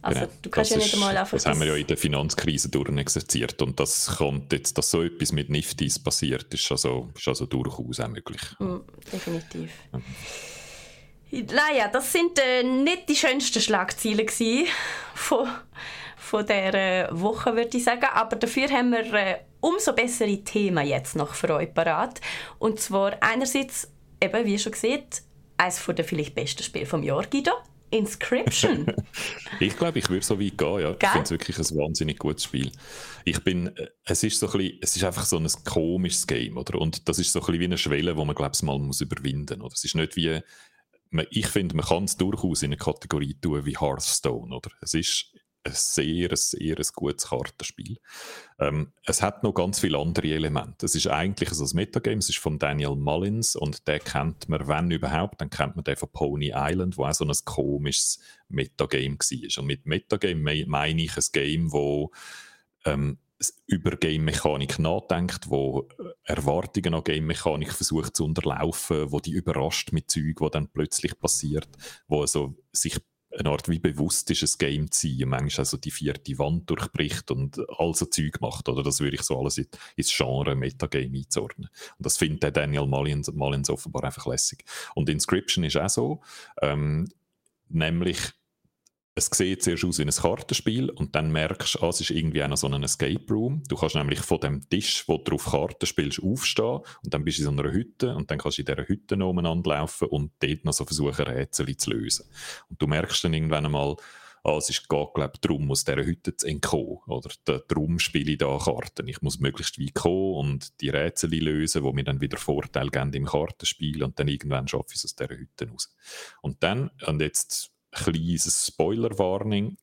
Also Genau. du kannst das ja nicht einmal einfach Das haben wir ja in der Finanzkrise durchexerziert und das kommt jetzt, dass so etwas mit Niftis passiert, ist also, ist also durchaus auch möglich. Mm, definitiv. Naja, das sind äh, nicht die schönsten Schlagzeilen von, von dieser Woche, würde ich sagen. Aber dafür haben wir äh, umso bessere Themen jetzt noch für euch parat. Und zwar einerseits, eben, wie schon gesehen, eines der vielleicht besten Spiele vom Jahr, Guido, Inscription. Ich glaube, ich würde so weit gehen, ja. Gell? Ich finde es wirklich ein wahnsinnig gutes Spiel. Ich bin, äh, es ist so ein bisschen, es ist einfach so ein komisches Game, oder? Und das ist so ein bisschen wie eine Schwelle, wo man, glaube ich, mal muss überwinden muss. Es ist nicht wie, ich finde, man kann es durchaus in eine Kategorie tun wie Hearthstone, oder? Es ist ein sehr, sehr ein gutes Kartenspiel. Ähm, es hat noch ganz viele andere Elemente. Es ist eigentlich ein Metagame, es ist von Daniel Mullins und den kennt man, wenn überhaupt, dann kennt man den von Pony Island, wo auch so ein komisches Metagame war. Und mit Metagame me- meine ich ein Game, wo ähm, über Game-Mechanik nachdenkt, wo äh, Erwartungen an Game-Mechanik versucht zu unterlaufen, wo die überrascht mit Zeug, wo dann plötzlich passiert, wo also sich eine Art wie bewusst ist, ein Game zu sein, manchmal also die vierte Wand durchbricht und all so Zeug macht, oder das würde ich so alles in- ins Genre Metagame einzuordnen. Und das findet der Daniel Mullins, Mullins offenbar einfach lässig. Und Inscription ist auch so, ähm, nämlich es sieht zuerst aus wie ein Kartenspiel und dann merkst du, ah, es ist irgendwie auch noch so ein Escape Room. Du kannst nämlich von dem Tisch, wo du auf Karten spielst, aufstehen und dann bist du in so einer Hütte und dann kannst du in dieser Hütte noch umeinander laufen und dort noch so versuchen, Rätsel zu lösen. Und du merkst dann irgendwann einmal, ah, es ist geht, glaub, darum, aus dieser Hütte zu entkommen. Oder da- darum spiele ich da Karten. Ich muss möglichst weit kommen und die Rätsel lösen, die mir dann wieder Vorteil geben im Kartenspiel und dann irgendwann schaffe ich es aus dieser Hütte raus. Und dann, und jetzt kleines Spoiler-Warning,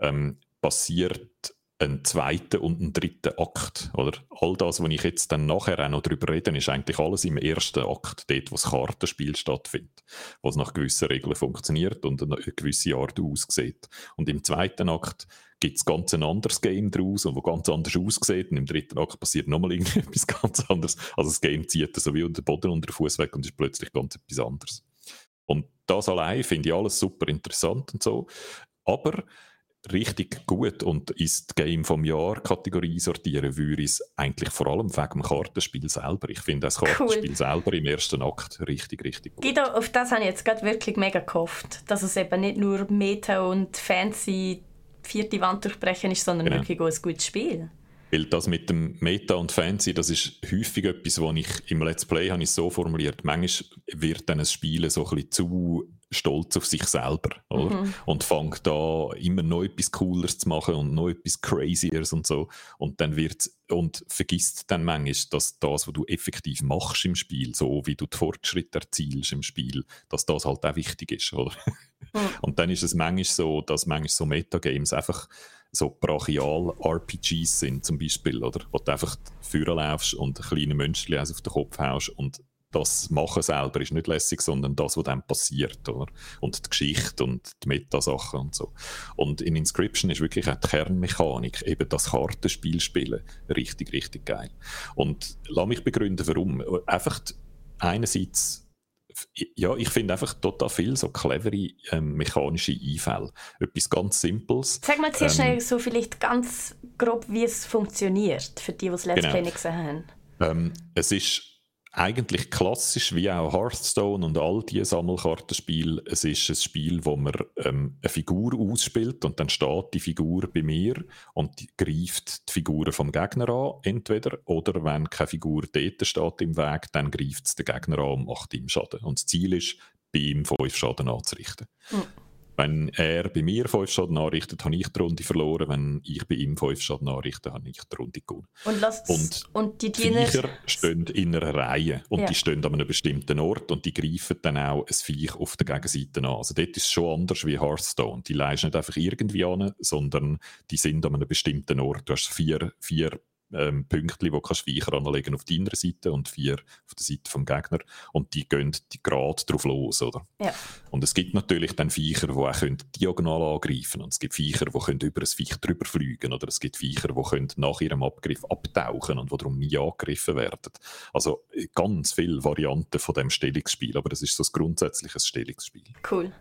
ähm, passiert ein zweiter und ein dritter Akt. Oder all das, was ich jetzt dann nachher auch noch darüber rede, ist eigentlich alles im ersten Akt, dort, wo das Kartenspiel stattfindet, wo es nach gewissen Regeln funktioniert und eine gewisse Art aussieht. Und im zweiten Akt gibt es ganz ein anderes Game daraus und wo ganz anders aussieht. Und im dritten Akt passiert nochmal irgendetwas ganz anderes. Also das Game zieht so wie unter den Boden unter den Fuß weg und ist plötzlich ganz etwas anderes. Und das allein finde ich alles super interessant und so. Aber richtig gut und ins Game vom Jahr Kategorie sortieren würde ich es eigentlich vor allem wegen dem Kartenspiel selber. Ich finde das Kartenspiel selber im ersten Akt richtig, richtig gut. Guido, auf das habe ich jetzt gerade wirklich mega gehofft, dass es eben nicht nur Meta und fancy vierte Wand durchbrechen ist, sondern Genau. wirklich auch ein gutes Spiel. Weil das mit dem Meta und Fancy, das ist häufig etwas, was ich im Let's Play habe ich so formuliert. Manchmal wird dann ein Spiel so ein bisschen zu stolz auf sich selber, oder? Und fängt da immer noch etwas Cooleres zu machen und noch etwas Crazieres und so. Und dann wird und vergisst dann manchmal, dass das, was du effektiv machst im Spiel, so wie du die Fortschritte erzielst im Spiel, dass das halt auch wichtig ist, oder? Und dann ist es manchmal so, dass manchmal so Metagames einfach so Brachial-RPGs sind, zum Beispiel, oder? Wo du einfach führen laufst und kleine Mönchchen auf den Kopf haust und das Machen selber ist nicht lässig, sondern das, was dann passiert, oder? Und die Geschichte und die Metasachen und so. Und in Inscription ist wirklich auch die Kernmechanik, eben das Kartenspiel spielen, richtig, richtig geil. Und lass mich begründen, warum. Einfach einerseits ja, ich finde einfach total viel so clevere ähm, mechanische Einfälle. Etwas ganz Simples. Sag mal zuerst Ähm, so vielleicht ganz grob, wie es funktioniert, für die, die das Let's Genau. Gesehen haben. Ähm, es ist eigentlich klassisch wie auch Hearthstone und all diese Sammelkartenspiele. Es ist ein Spiel, wo man ähm, eine Figur ausspielt und dann steht die Figur bei mir und die greift die Figuren vom Gegner an, entweder, oder wenn keine Figur dort steht im Weg, dann greift es den Gegner an und macht ihm Schaden. Und das Ziel ist, bei ihm fünf Schaden anzurichten. Wenn er bei mir fünf Schaden anrichtet, habe ich die Runde verloren. Wenn ich bei ihm fünf Schaden anrichte, habe ich die Runde gewonnen. Und, Und und die Die Diener... Viecher stehen in einer Reihe und Ja. die stehen an einem bestimmten Ort und die greifen dann auch ein Viech auf der Gegenseite an. Also dort ist es schon anders wie Hearthstone. Die leisten nicht einfach irgendwie an, sondern die sind an einem bestimmten Ort. Du hast vier, vier ähm, Pünktchen, du kannst Viecher anlegen auf deiner Seite und vier auf der Seite vom Gegner und die gehen die gerade drauf los, oder? Ja. Und es gibt natürlich dann Viecher, die auch können diagonal angreifen und es gibt Viecher, die können über ein Viech drüber fliegen oder es gibt Viecher, die können nach ihrem Abgriff abtauchen und die darum nie angegriffen werden. Also äh, ganz viele Varianten von dem Stellungsspiel, aber das ist so ein grundsätzliches Stellungsspiel. Cool.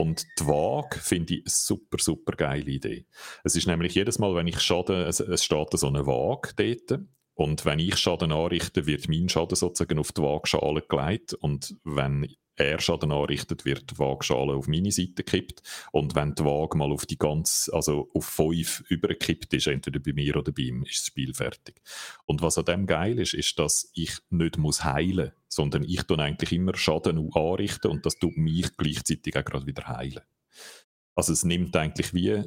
Und die Waage finde ich eine super, super geile Idee. Es ist nämlich jedes Mal, wenn ich Schaden, es, es steht so eine Waage dort und wenn ich Schaden anrichte, wird mein Schaden sozusagen auf die Waagschale gelegt. Und wenn er Schaden anrichtet, wird die Waagschale auf meine Seite gekippt. Und wenn die Waage mal auf die ganz, also auf fünf übergekippt ist, entweder bei mir oder bei ihm, ist das Spiel fertig. Und was an dem geil ist, ist, dass ich nicht muss heilen, sondern ich tue eigentlich immer Schaden anrichten und das tut mich gleichzeitig auch gerade wieder heilen. Also es nimmt eigentlich wie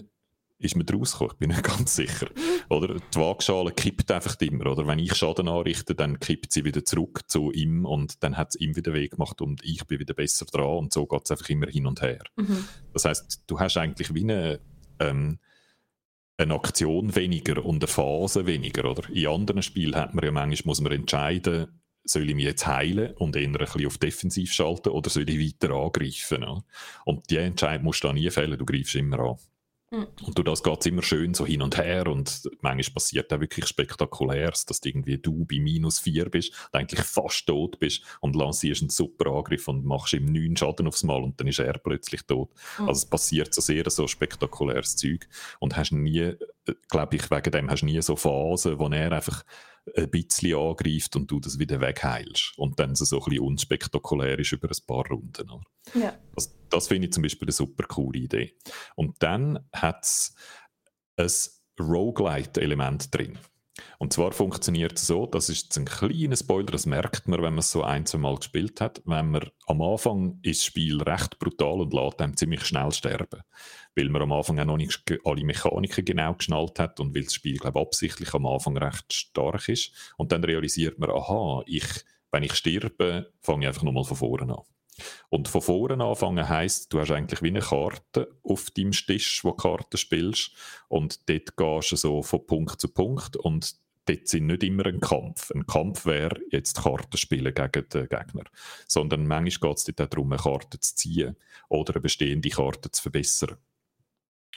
ist man draus gekommen? Ich bin nicht ganz sicher. Oder die Waagschale kippt einfach immer. Oder wenn ich Schaden anrichte, dann kippt sie wieder zurück zu ihm und dann hat es ihm wieder Weg gemacht und ich bin wieder besser dran und so geht es einfach immer hin und her. Mhm. Das heißt, du hast eigentlich wie eine, ähm, eine Aktion weniger und eine Phase weniger. Oder? In anderen Spielen hat man ja manchmal muss man entscheiden, soll ich mich jetzt heilen und eher ein bisschen auf Defensiv schalten oder soll ich weiter angreifen? Oder? Und die Entscheidung musst du da nie fällen, du greifst immer an. Mhm. Und durch das geht es immer schön so hin und her und manchmal passiert auch wirklich Spektakuläres, dass irgendwie du bei minus vier bist und eigentlich fast tot bist und lancierst einen super Angriff und machst ihm neun Schaden aufs Mal und dann ist er plötzlich tot. Mhm. Also es passiert so sehr so spektakuläres Zeug und hast nie, äh, glaube ich, wegen dem hast du nie so Phasen, wo er einfach ein bisschen angreift und du das wieder wegheilst. Und dann so, so ein bisschen unspektakulär ist über ein paar Runden. Ja. Das, das finde ich zum Beispiel eine super coole Idee. Und dann hat es ein Roguelite-Element drin. Und zwar funktioniert es so, das ist ein kleiner Spoiler, das merkt man, wenn man es so ein, zwei Mal gespielt hat. Wenn man am Anfang ist das Spiel recht brutal und lässt einem ziemlich schnell sterben. Weil man am Anfang auch noch nicht alle Mechaniken genau geschnallt hat und weil das Spiel, glaube ich, absichtlich am Anfang recht stark ist. Und dann realisiert man, aha, ich, wenn ich sterbe, fange ich einfach nochmal von vorne an. Und von vorne anfangen heisst, du hast eigentlich wie eine Karte auf deinem Tisch, wo du Karten spielst. Und dort gehst du so von Punkt zu Punkt. Und dort sind nicht immer ein Kampf. Ein Kampf wäre jetzt Karten spielen gegen den Gegner. Sondern manchmal geht es dort auch darum, eine Karte zu ziehen oder eine bestehende Karte zu verbessern.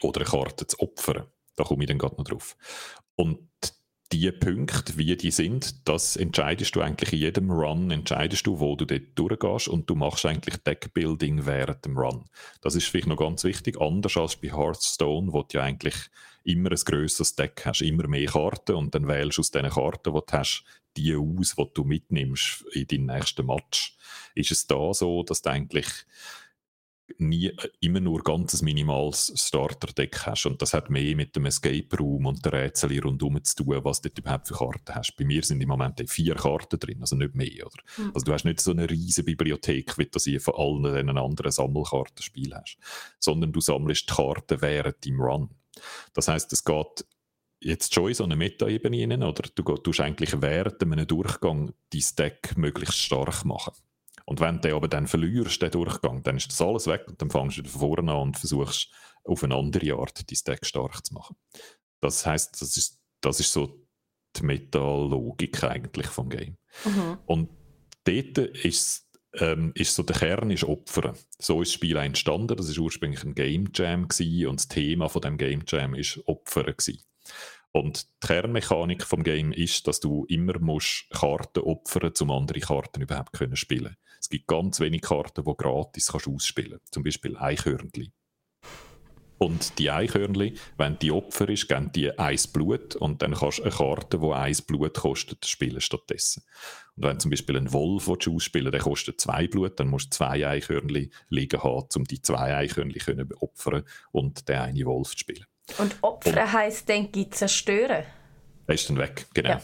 Oder eine Karte zu opfern. Da komme ich dann gerade noch drauf. Und die Punkte, wie die sind, das entscheidest du eigentlich in jedem Run, entscheidest du, wo du dort durchgehst und du machst eigentlich Deckbuilding während dem Run. Das ist vielleicht noch ganz wichtig, anders als bei Hearthstone, wo du ja eigentlich immer ein grösseres Deck hast, immer mehr Karten und dann wählst du aus diesen Karten, die du hast, die aus, die du mitnimmst in deinen nächsten Match. Ist es da so, dass du eigentlich nie äh, immer nur ganz minimales Starter-Deck hast. Und das hat mehr mit dem Escape-Room und der Rätsel rundherum zu tun, was du überhaupt für Karten hast. Bei mir sind im Moment vier Karten drin, also nicht mehr. Oder? Mhm. Also du hast nicht so eine riesige Bibliothek, wie du sie von allen diesen anderen Sammelkartenspielen hast, sondern du sammelst die Karten während deinem Run. Das heißt, es geht jetzt schon in so eine Meta-Ebene rein, oder du tust eigentlich während einem Durchgang dein Deck möglichst stark machen. Und wenn du aber dann verlierst, den Durchgang, dann ist das alles weg und dann fängst du von vorne an und versuchst auf eine andere Art dein Deck stark zu machen. Das heißt, das ist, das ist so die Meta-Logik eigentlich vom Game. Mhm. Und dort ist ähm, ist so der Kern ist Opfern. So ist das Spiel entstanden. Das ist ursprünglich ein Game Jam gewesen, und das Thema von dem Game Jam ist Opfern gewesen. Und die Kernmechanik vom Game ist, dass du immer musst Karten opfern, um andere Karten überhaupt können spielen. Es gibt ganz wenige Karten, die gratis kannst ausspielen. kannst. Zum Beispiel Eichhörnchen. Und die Eichhörnchen, wenn die Opfer ist, geben die eins Blut und dann kannst du eine Karte, die eins Blut kostet, spielen stattdessen. Und wenn zum Beispiel ein Wolf ausspielen der kostet zwei Blut, dann musst du zwei Eichhörnchen liegen haben, um die zwei Eichhörnchen zu opfern und den einen Wolf zu spielen. Und opfern heisst, denke ich, zerstören? Er ist dann weg, genau. Ja.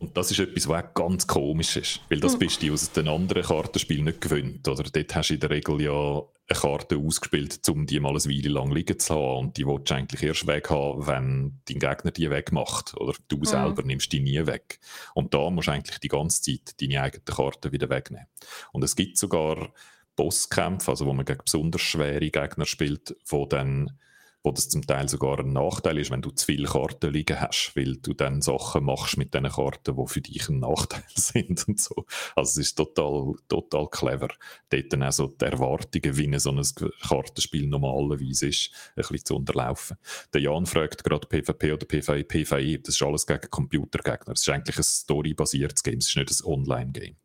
Und das ist etwas, was auch ganz komisch ist. Weil das hm. bist du aus den anderen Kartenspielen nicht gewöhnt. Oder dort hast du in der Regel ja eine Karte ausgespielt, um die mal eine Weile lang liegen zu haben. Und die willst du eigentlich erst weg haben, wenn dein Gegner die wegmacht. Oder du mhm. selber nimmst die nie weg. Und da musst du eigentlich die ganze Zeit deine eigene Karte wieder wegnehmen. Und es gibt sogar Bosskämpfe, also wo man gegen besonders schwere Gegner spielt, wo dann wo das zum Teil sogar ein Nachteil ist, wenn du zu viele Karten liegen hast, weil du dann Sachen machst mit diesen Karten, die für dich ein Nachteil sind und so. Also es ist total, total clever, dort dann auch so die Erwartungen, wie so ein Kartenspiel normalerweise ist, ein bisschen zu unterlaufen. Der Jan fragt gerade PvP oder PvE, PvE, das ist alles gegen Computergegner. Es ist eigentlich ein storybasiertes Game, es ist nicht ein Online-Game.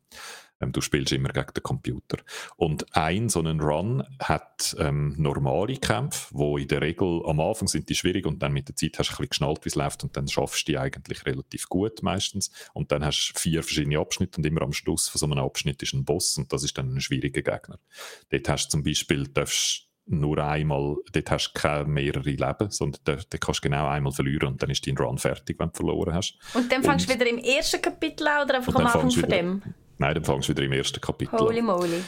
Ähm, du spielst immer gegen den Computer. Und ein so einen Run hat ähm, normale Kämpfe, wo in der Regel am Anfang sind die schwierig und dann mit der Zeit hast du ein bisschen geschnallt, wie es läuft und dann schaffst du die eigentlich relativ gut meistens. Und dann hast du vier verschiedene Abschnitte und immer am Schluss von so einem Abschnitt ist ein Boss und das ist dann ein schwieriger Gegner. Dort hast du zum Beispiel, darfst nur einmal, dort hast du keine mehrere Leben, sondern dort, dort kannst du genau einmal verlieren und dann ist dein Run fertig, wenn du verloren hast. Und dann fängst du wieder im ersten Kapitel an oder einfach am Anfang von dem? Nein, dann fängst du wieder im ersten Kapitel Holy moly.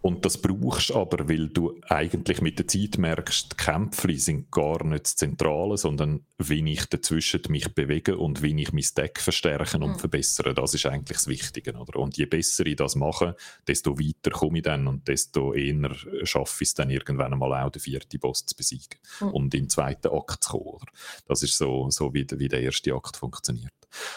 Und das brauchst du aber, weil du eigentlich mit der Zeit merkst, die Kämpfe sind gar nicht das Zentrale, sondern wie ich dazwischen mich bewege und wie ich mein Deck verstärken und mhm. verbessern. Das ist eigentlich das Wichtige. Oder? Und je besser ich das mache, desto weiter komme ich dann und desto eher schaffe ich es dann irgendwann einmal auch, den vierten Boss zu besiegen mhm. und den zweiten Akt zu kommen. Oder? Das ist so, so wie, wie der erste Akt funktioniert.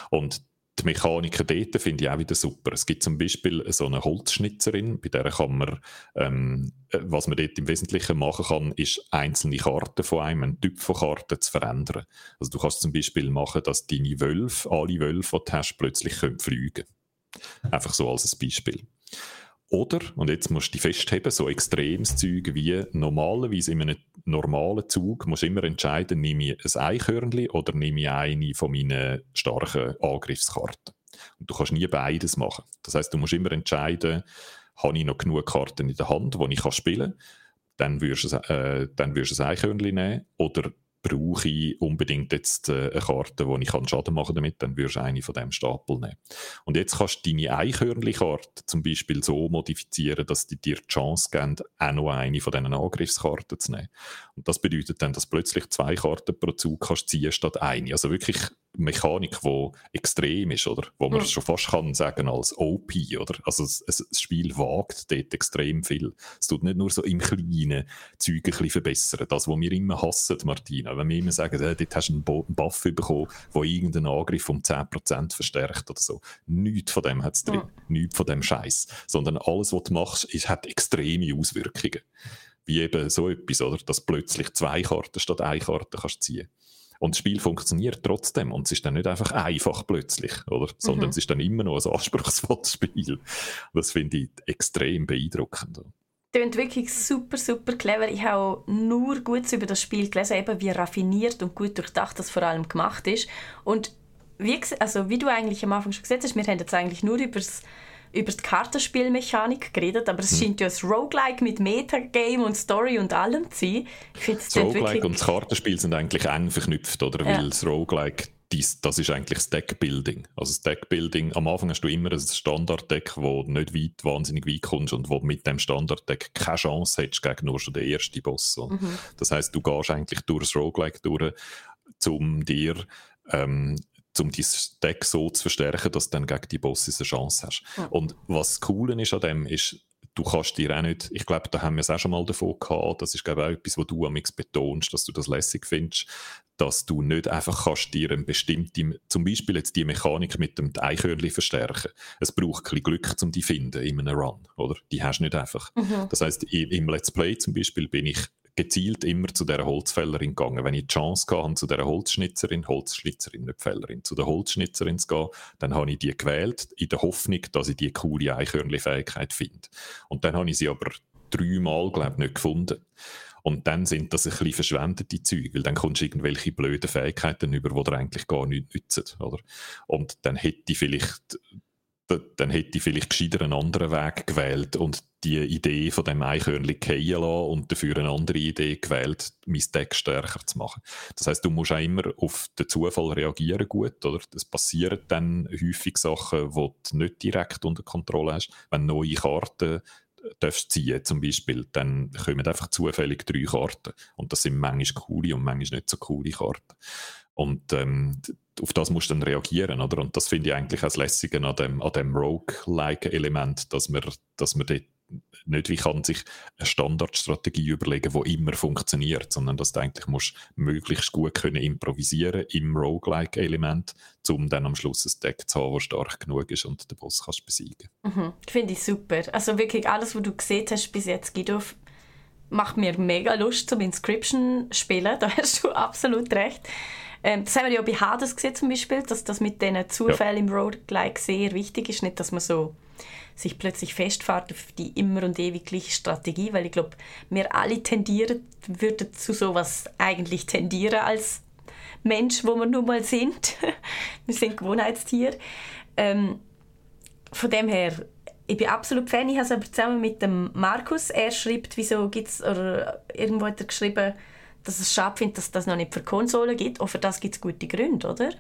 Und die Mechaniker dort finde ich auch wieder super. Es gibt zum Beispiel so eine Holzschnitzerin, bei der kann man, ähm, äh, was man dort im Wesentlichen machen kann, ist einzelne Karten von einem, einen Typ von Karten zu verändern. Also du kannst zum Beispiel machen, dass deine Wölfe, alle Wölfe, die du hast, plötzlich können fliegen. Einfach so als ein Beispiel. Oder, und jetzt musst du dich festheben, so extremes Zeug wie normalerweise in einem normalen Zug musst du immer entscheiden, nehme ich ein Eichhörnchen oder nehme ich eine von meinen starken Angriffskarten. Und du kannst nie beides machen. Das heißt, du musst immer entscheiden, habe ich noch genug Karten in der Hand, die ich spielen kann, dann würdest du, äh, ein Eichhörnchen nehmen, oder brauche ich unbedingt jetzt äh, eine Karte, wo ich kann Schaden machen damit, dann würdest du eine von dem Stapel nehmen. Und jetzt kannst du deine Eichhörnchen-Karte zum Beispiel so modifizieren, dass die dir die Chance geben, auch noch eine von diesen Angriffskarten zu nehmen. Und das bedeutet dann, dass plötzlich zwei Karten pro Zug kannst ziehen statt eine. Also wirklich Mechanik, die extrem ist, oder? Wo man mhm. schon fast kann sagen als OP, oder? Also das Spiel wagt dort extrem viel. Es tut nicht nur so im Kleinen Zeug ein bisschen verbessern. Das, was wir immer hassen, Martina. Wenn wir immer sagen, äh, dort hast du einen Buff bekommen, der irgendeinen Angriff um 10% verstärkt oder so. Nichts von dem hat es drin. Mhm. Nichts von dem Scheiß. Sondern alles, was du machst, ist, hat extreme Auswirkungen. Wie eben so etwas, oder? Dass plötzlich zwei Karten statt eine Karte kannst ziehen. Und das Spiel funktioniert trotzdem. Und es ist dann nicht einfach einfach plötzlich, oder? Sondern mhm. es ist dann immer noch ein anspruchsvolles Spiel. Das finde ich extrem beeindruckend. Klingt wirklich super, super clever. Ich habe nur Gutes über das Spiel gelesen, eben wie raffiniert und gut durchdacht das vor allem gemacht ist. Und wie, also wie du eigentlich am Anfang schon gesagt hast, wir haben jetzt eigentlich nur über das über die Kartenspielmechanik geredet, aber es hm. scheint ja ein Roguelike mit Metagame und Story und allem zu sein. Ich das Roguelike wirklich... und das Kartenspiel sind eigentlich eng verknüpft, oder? Ja. Weil das Roguelike dies, das ist eigentlich das Deckbuilding. Also das Deckbuilding, am Anfang hast du immer ein Standarddeck, wo nicht weit, wahnsinnig weit kommst und wo mit dem Standarddeck keine Chance hättest gegen nur schon den ersten Boss. Mhm. Das heißt, du gehst eigentlich durch das Roguelike durch, um dir ähm, um dein Deck so zu verstärken, dass du dann gegen die Bosses eine Chance hast. Ja. Und was cool ist an dem, ist, du kannst dir auch nicht, ich glaube, da haben wir es auch schon mal davon gehabt, das ist glaube ich auch etwas, was du am betonst, dass du das lässig findest, dass du nicht einfach kannst dir eine bestimmte, zum Beispiel jetzt die Mechanik mit dem Eichhörnchen verstärken. Es braucht ein bisschen Glück, um die zu finden in einem Run, oder? Die hast du nicht einfach. Mhm. Das heißt, im Let's Play zum Beispiel bin ich gezielt immer zu der Holzfällerin gegangen. Wenn ich die Chance hatte, zu der Holzschnitzerin, Holzschnitzerin, nicht Fällerin, zu der Holzschnitzerin zu gehen, dann habe ich die gewählt, in der Hoffnung, dass ich die coole Eichhörnli-Fähigkeit finde. Und dann habe ich sie aber dreimal, glaube ich, nicht gefunden. Und dann sind das ein bisschen verschwendete Züge, weil dann kommst du irgendwelche blöden Fähigkeiten über, die dir eigentlich gar nichts nützen. Oder? Und dann hätte ich vielleicht dann hätte ich vielleicht gescheiter einen anderen Weg gewählt und die Idee von dem Eichhörnchen fallen lassen und dafür eine andere Idee gewählt, mein Deck stärker zu machen. Das heißt, du musst auch immer auf den Zufall reagieren gut, oder? Es passieren dann häufig Sachen, die du nicht direkt unter Kontrolle hast. Wenn neue Karten darfst ziehen zum Beispiel, dann kommen einfach zufällig drei Karten und das sind manchmal coole und manchmal nicht so coole Karten. Und ähm, auf das musst du dann reagieren, oder? Und das finde ich eigentlich als Lässige an dem, dem Rogue-like-Element, dass man, dass man dort nicht wie kann sich eine Standardstrategie überlegen, die immer funktioniert, sondern dass du eigentlich musst möglichst gut können improvisieren im Roguelike-Element, um dann am Schluss ein Deck zu haben, das stark genug ist und den Boss kannst besiegen. Mhm. Finde ich super. Also wirklich alles, was du gesehen hast bis jetzt, Guido, macht mir mega Lust zum Inscription spielen. Da hast du absolut recht. Ähm, das haben wir ja bei Hades gesehen zum Beispiel, dass das mit diesen Zufällen ja. im Roguelike sehr wichtig ist. Nicht, dass man so sich plötzlich festfahrt auf die immer und ewig Strategie, weil ich glaube, wir alle tendieren, würden zu sowas eigentlich tendieren als Mensch, wo wir nun mal sind. wir sind Gewohnheitstiere. Ähm, von dem her, ich bin absolut Fan. Ich habe es aber zusammen mit dem Markus. Er schreibt, wieso gibt es, oder irgendwo hat er geschrieben, dass es schade findet, dass das noch nicht für Konsolen gibt. Auch für das gibt es gute Gründe, oder?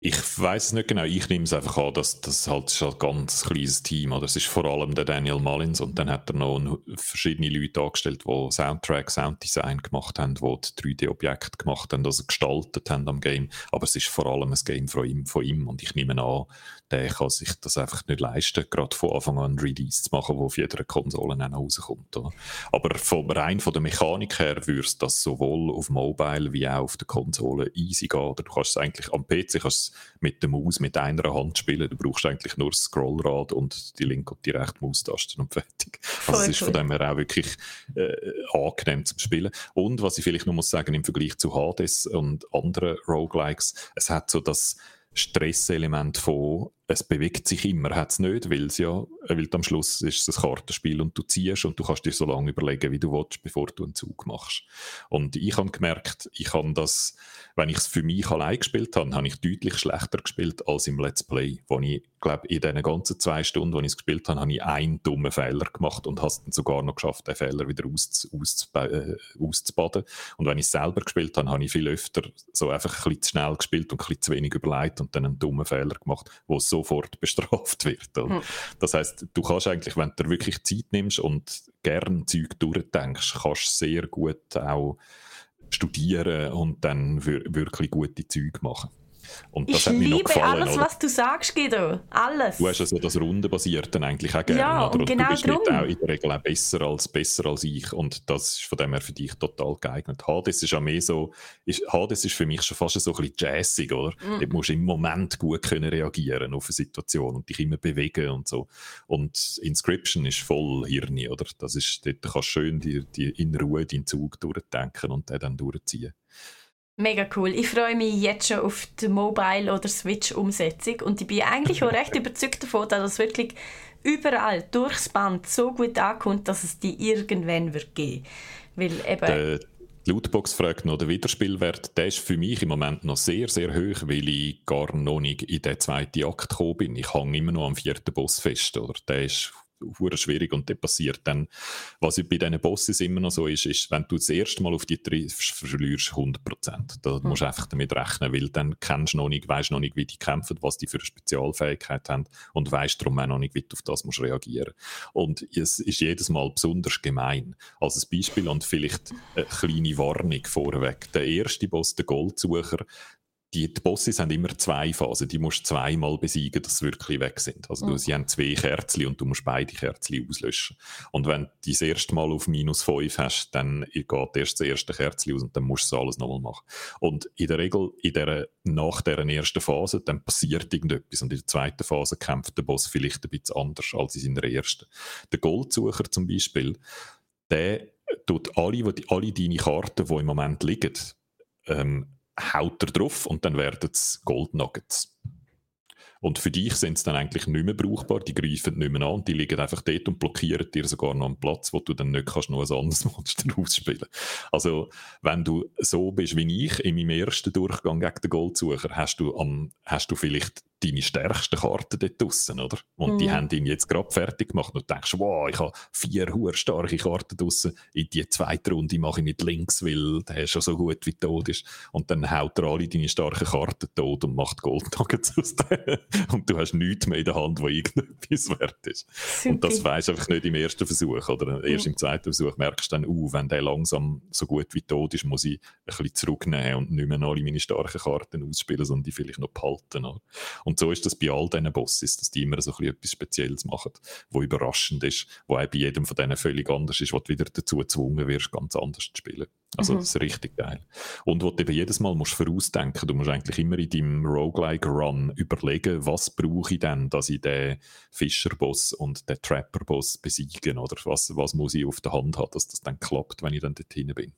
Ich weiß es nicht genau. Ich nehme es einfach an, dass das halt ist ein ganz kleines Team oder es ist vor allem der Daniel Mullins und dann hat er noch verschiedene Leute angestellt, die Soundtrack, Sounddesign gemacht haben, die 3D-Objekte gemacht haben, also gestaltet haben am Game. Aber es ist vor allem ein Game von ihm, von ihm und ich nehme an, der kann sich das einfach nicht leisten, gerade von Anfang an Release zu machen, wo auf jeder Konsole dann rauskommt. Oder? Aber vom, rein von der Mechanik her würde das sowohl auf Mobile wie auch auf der Konsole easy gehen. Oder du kannst es eigentlich am PC kannst mit der Maus mit einer Hand spielen. Du brauchst eigentlich nur das Scrollrad und die linke und die rechte Maustaste und fertig. Also es ist von dem her auch wirklich äh, angenehm zum Spielen. Und was ich vielleicht noch muss sagen, im Vergleich zu Hades und anderen Roguelikes, es hat so das Stresselement von es bewegt sich immer, hat es nicht, weil es ja, weil am Schluss ist es ein Kartenspiel und du ziehst und du kannst dir so lange überlegen, wie du willst, bevor du einen Zug machst. Und ich habe gemerkt, ich habe das, wenn ich es für mich allein gespielt habe, habe ich deutlich schlechter gespielt als im Let's Play, wo ich glaube, in den ganzen zwei Stunden, wo ich es gespielt habe, habe ich einen dummen Fehler gemacht und habe es dann sogar noch geschafft, den Fehler wieder aus, aus, äh, auszubaden. Und wenn ich es selber gespielt habe, habe ich viel öfter so einfach ein bisschen zu schnell gespielt und ein bisschen zu wenig überlegt und dann einen dummen Fehler gemacht, wo es sofort bestraft wird. Hm. Das heißt, du kannst eigentlich, wenn du wirklich Zeit nimmst und gern Zeug durchdenkst, kannst du sehr gut auch studieren und dann wirklich gute Zeug machen. Und das ich hat mir liebe gefallen, alles, oder? was du sagst, Guido. Alles. Du hast also das Rundenbasierte eigentlich auch gerne. Ja, oder? Und genau du bist drum. auch in der Regel auch besser als, besser als ich. Und das ist von dem her für dich total geeignet. Hades ist ja mehr so, ist, Hades ist für mich schon fast so ein bisschen jazzig, oder? Mm. Du musst im Moment gut können reagieren auf eine Situation und dich immer bewegen und so. Und Inscription ist voll Hirni, oder? Das ist, dort kannst du schön die, die in Ruhe deinen Zug durchdenken und den dann durchziehen. Mega cool. Ich freue mich jetzt schon auf die Mobile- oder Switch-Umsetzung und ich bin eigentlich auch recht überzeugt davon, dass es wirklich überall durchs Band so gut ankommt, dass es die irgendwann wird geben. Weil eben... Der Lootbox fragt noch, der Wiederspielwert, der ist für mich im Moment noch sehr, sehr hoch, weil ich gar noch nicht in den zweiten Akt gekommen bin. Ich hänge immer noch am vierten Boss fest. Oder? Der ist hure schwierig und dann passiert dann, was bei diesen Bosses immer noch so ist, ist, wenn du das erste Mal auf die triffst, verlierst 100 Prozent. Da mhm. musst du einfach damit rechnen, weil dann kennst du noch nicht, weißt noch nicht, wie die kämpfen, was die für eine Spezialfähigkeit haben und weißt darum auch noch nicht, wie du auf das musst reagieren. Und es ist jedes Mal besonders gemein. Als ein Beispiel und vielleicht eine kleine Warnung vorweg. Der erste Boss, der Goldsucher, die, die Bosses haben immer zwei Phasen. Die musst du zweimal besiegen, dass sie wirklich weg sind. Also, mhm. du, sie haben zwei Kerzen und du musst beide Kerzen auslöschen. Und wenn du das erste Mal auf minus 5 hast, dann geht erst das erste Kerzen aus und dann musst du alles nochmal machen. Und in der Regel, in der, nach dieser ersten Phase, dann passiert irgendetwas. Und in der zweiten Phase kämpft der Boss vielleicht ein bisschen anders als in seiner ersten. Der Goldsucher zum Beispiel, der tut alle, alle deine Karten, die im Moment liegen, ähm, haut er drauf und dann werden es Gold Nuggets. Und für dich sind sie dann eigentlich nicht mehr brauchbar, die greifen nicht mehr an und die liegen einfach dort und blockieren dir sogar noch einen Platz, wo du dann nicht kannst noch ein anderes Monster ausspielen Also, wenn du so bist wie ich in meinem ersten Durchgang gegen den Goldsucher, hast du, am, hast du vielleicht deine stärksten Karten dort draussen, oder? Und mhm. die haben ihn jetzt gerade fertig gemacht und du denkst, wow, ich habe vier hohe starke Karten draussen. In die zweite Runde mache ich mit links, weil der schon so gut wie tot ist. Und dann haut er alle deine starken Karten tot und macht Goldnuggets aus denen. und du hast nichts mehr in der Hand, wo irgendetwas wert ist. Super. Und das weisst du einfach nicht im ersten Versuch, oder? Erst mhm. im zweiten Versuch merkst du dann, uh, wenn der langsam so gut wie tot ist, muss ich ein bisschen zurücknehmen und nicht mehr alle meine starken Karten ausspielen, sondern die vielleicht noch behalten. Oder? Und so ist das bei all diesen Bosses, dass die immer so etwas Spezielles machen, wo überraschend ist, wo auch bei jedem von denen völlig anders ist, wo du wieder dazu gezwungen wirst, ganz anders zu spielen. Also mhm. das ist richtig geil. Und wo du eben jedes Mal musst vorausdenken, du musst eigentlich immer in deinem Roguelike-Run überlegen, was brauche ich denn, dass ich den Fischerboss und den Trapper-Boss besiegen oder was, was muss ich auf der Hand haben, dass das dann klappt, wenn ich dann dort hin bin.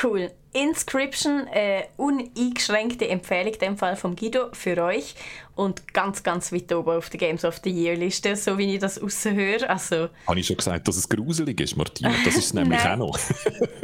Cool. Inscription, äh, uneingeschränkte Empfehlung in dem Fall vom Guido für euch und ganz, ganz weit oben auf der Games of the Year Liste, so wie ich das raushöre. Also, Habe ich schon gesagt, dass es gruselig ist, Martina? Das ist es nämlich auch noch.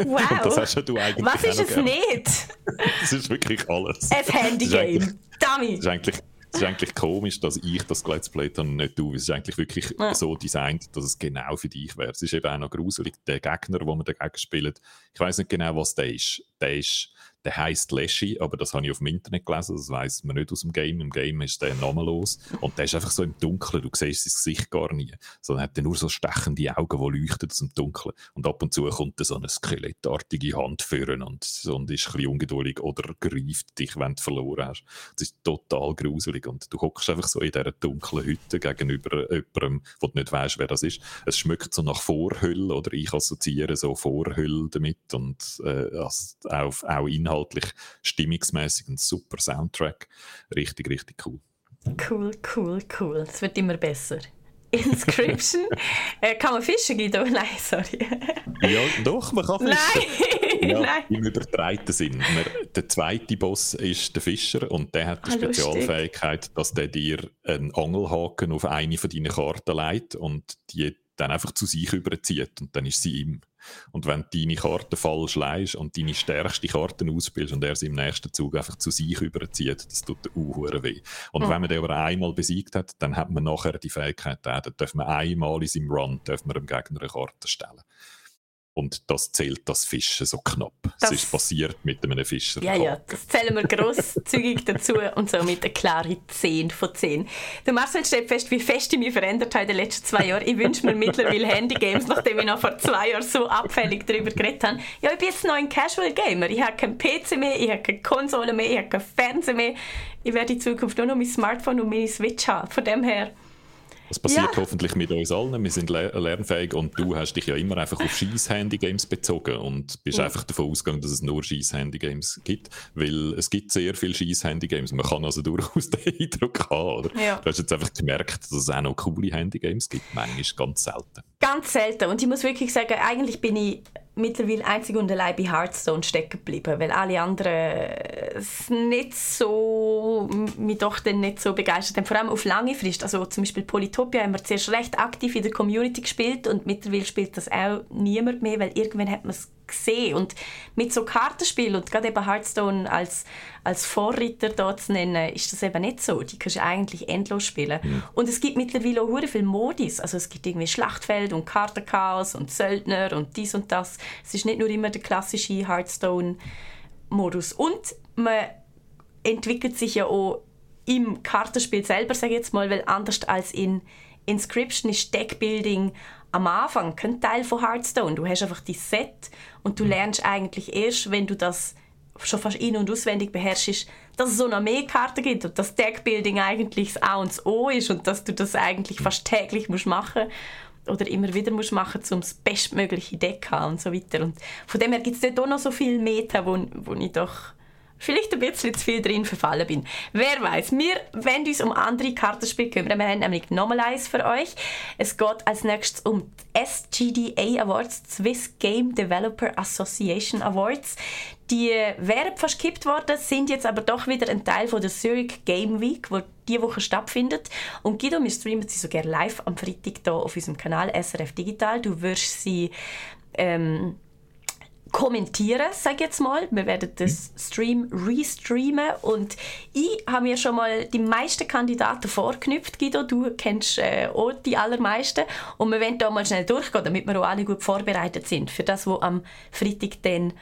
Wow. und das hast ja du eigentlich Was ist es gern. nicht? Das ist wirklich alles. Ein Das Handygame. Dummy. Es ist eigentlich, ist eigentlich komisch, dass ich das Let's Play dann nicht tue. Es ist eigentlich wirklich Ja. so designt, dass es genau für dich wäre. Es ist eben auch noch gruselig. Der Gegner, wo man dagegen spielt, ich weiß nicht genau, was der ist. Der ist, der heisst Leshy, aber das habe ich auf dem Internet gelesen. Das weiß man nicht aus dem Game. Im Game ist der namenlos. Und der ist einfach so im Dunkeln. Du siehst sein Gesicht gar nie. Sondern hat nur so stechende Augen, die leuchten aus dem Dunkeln. Und ab und zu kommt so eine skelettartige Hand führen und, und ist ein bisschen ungeduldig oder greift dich, wenn du verloren hast. Das ist total gruselig. Und du hockst einfach so in dieser dunklen Hütte gegenüber jemandem, wo du nicht weißt, wer das ist. Es schmeckt so nach Vorhülle oder ich assoziiere so Vorhülle damit und äh, also auch, auch inhaltlich stimmungsmäßig ein super Soundtrack. Richtig, richtig cool. Cool, cool, cool. Es wird immer besser. Inscription. äh, kann man fischen, Guido? Nein, sorry. Ja, doch, man kann fischen. Nein, Ja, nein. im übertreiten Sinn. Der zweite Boss ist der Fischer und der hat die Ah, lustig. Spezialfähigkeit, dass der dir einen Angelhaken auf eine von deinen Karten legt und die dann einfach zu sich überzieht und dann ist sie ihm. Und wenn du deine Karte falsch leist und deine stärkste Karten ausspielst und er sie im nächsten Zug einfach zu sich überzieht, das tut der Uhuere weh. Und Mhm. wenn man den aber einmal besiegt hat, dann hat man nachher die Fähigkeit, äh, dann darf man einmal in seinem Run darf man dem Gegner eine Karte stellen. Und das zählt das Fischen so knapp. Das- Es ist passiert mit einem Fischer. Ja, ja, das zählen wir grosszügig dazu und somit eine klare 10 von 10. Der Marcel stellt fest, wie fest ich mich verändert habe in den letzten zwei Jahren. Ich wünsche mir mittlerweile Handygames, nachdem ich noch vor zwei Jahren so abfällig darüber geredet habe. Ja, ich bin jetzt noch ein Casual Gamer. Ich habe keinen PC mehr, ich habe keine Konsole mehr, ich habe keinen Fernseher mehr. Ich werde in Zukunft nur noch mein Smartphone und meine Switch haben. Von dem her, Das passiert Ja. hoffentlich mit uns allen. Wir sind le lernfähig und du hast dich ja immer einfach auf Scheiß-Handy-Games bezogen und bist einfach davon ausgegangen, dass es nur Scheiß-Handy-Games gibt, weil es gibt sehr viele Scheiß-Handy-Games. Man kann also durchaus den Eindruck haben, oder? Ja. Du hast jetzt einfach gemerkt, dass es auch noch coole Handy-Games gibt. Manchmal ganz selten. Ganz selten. Und ich muss wirklich sagen, eigentlich bin ich mittlerweile einzig und allein bei Hearthstone stecken geblieben, weil alle anderen es nicht so, mich doch dann nicht so begeistert haben. Vor allem auf lange Frist. Also zum Beispiel Polytopia haben wir zuerst recht aktiv in der Community gespielt und mittlerweile spielt das auch niemand mehr, weil irgendwann hat man es gesehen. Und mit so Kartenspielen und gerade eben Hearthstone als, als Vorreiter dort zu nennen, ist das eben nicht so. Die kannst du eigentlich endlos spielen. Und es gibt mittlerweile auch viele Modis. Also es gibt irgendwie Schlachtfeld und Kartenchaos und Söldner und dies und das. Es ist nicht nur immer der klassische Hearthstone-Modus. Und man entwickelt sich ja auch im Kartenspiel selber, sage ich jetzt mal, weil anders als in Inscription ist Deckbuilding am Anfang kein Teil von Hearthstone. Du hast einfach die Set und du lernst eigentlich erst, wenn du das schon fast in- und auswendig beherrschst, dass es so noch mehr Karten gibt und dass Deckbuilding eigentlich das A und das O ist und dass du das eigentlich fast täglich musst machen oder immer wieder musst machen, um das bestmögliche Deck zu haben und so weiter. Und von dem her gibt es dort auch noch so viel Meta, wo, wo ich doch vielleicht ein bisschen zu viel drin verfallen bin. Wer weiß? Wir wollen uns um andere Kartenspiele kümmern. Wir haben nämlich nochmal eins für euch. Es geht als nächstes um die SGDA Awards, Swiss Game Developer Association Awards. Die wären fast gekippt worden, sind jetzt aber doch wieder ein Teil von der Zurich Game Week, wo diese Woche stattfindet. Und Guido, wir streamen sie sogar live am Freitag hier auf unserem Kanal SRF Digital. Du wirst sie ähm, kommentieren, sage ich jetzt mal. Wir werden das Stream restreamen und ich habe mir schon mal die meisten Kandidaten vorgeknüpft. Guido, du kennst äh, auch die allermeisten und wir werden da mal schnell durchgehen, damit wir auch alle gut vorbereitet sind für das, was am Freitag dann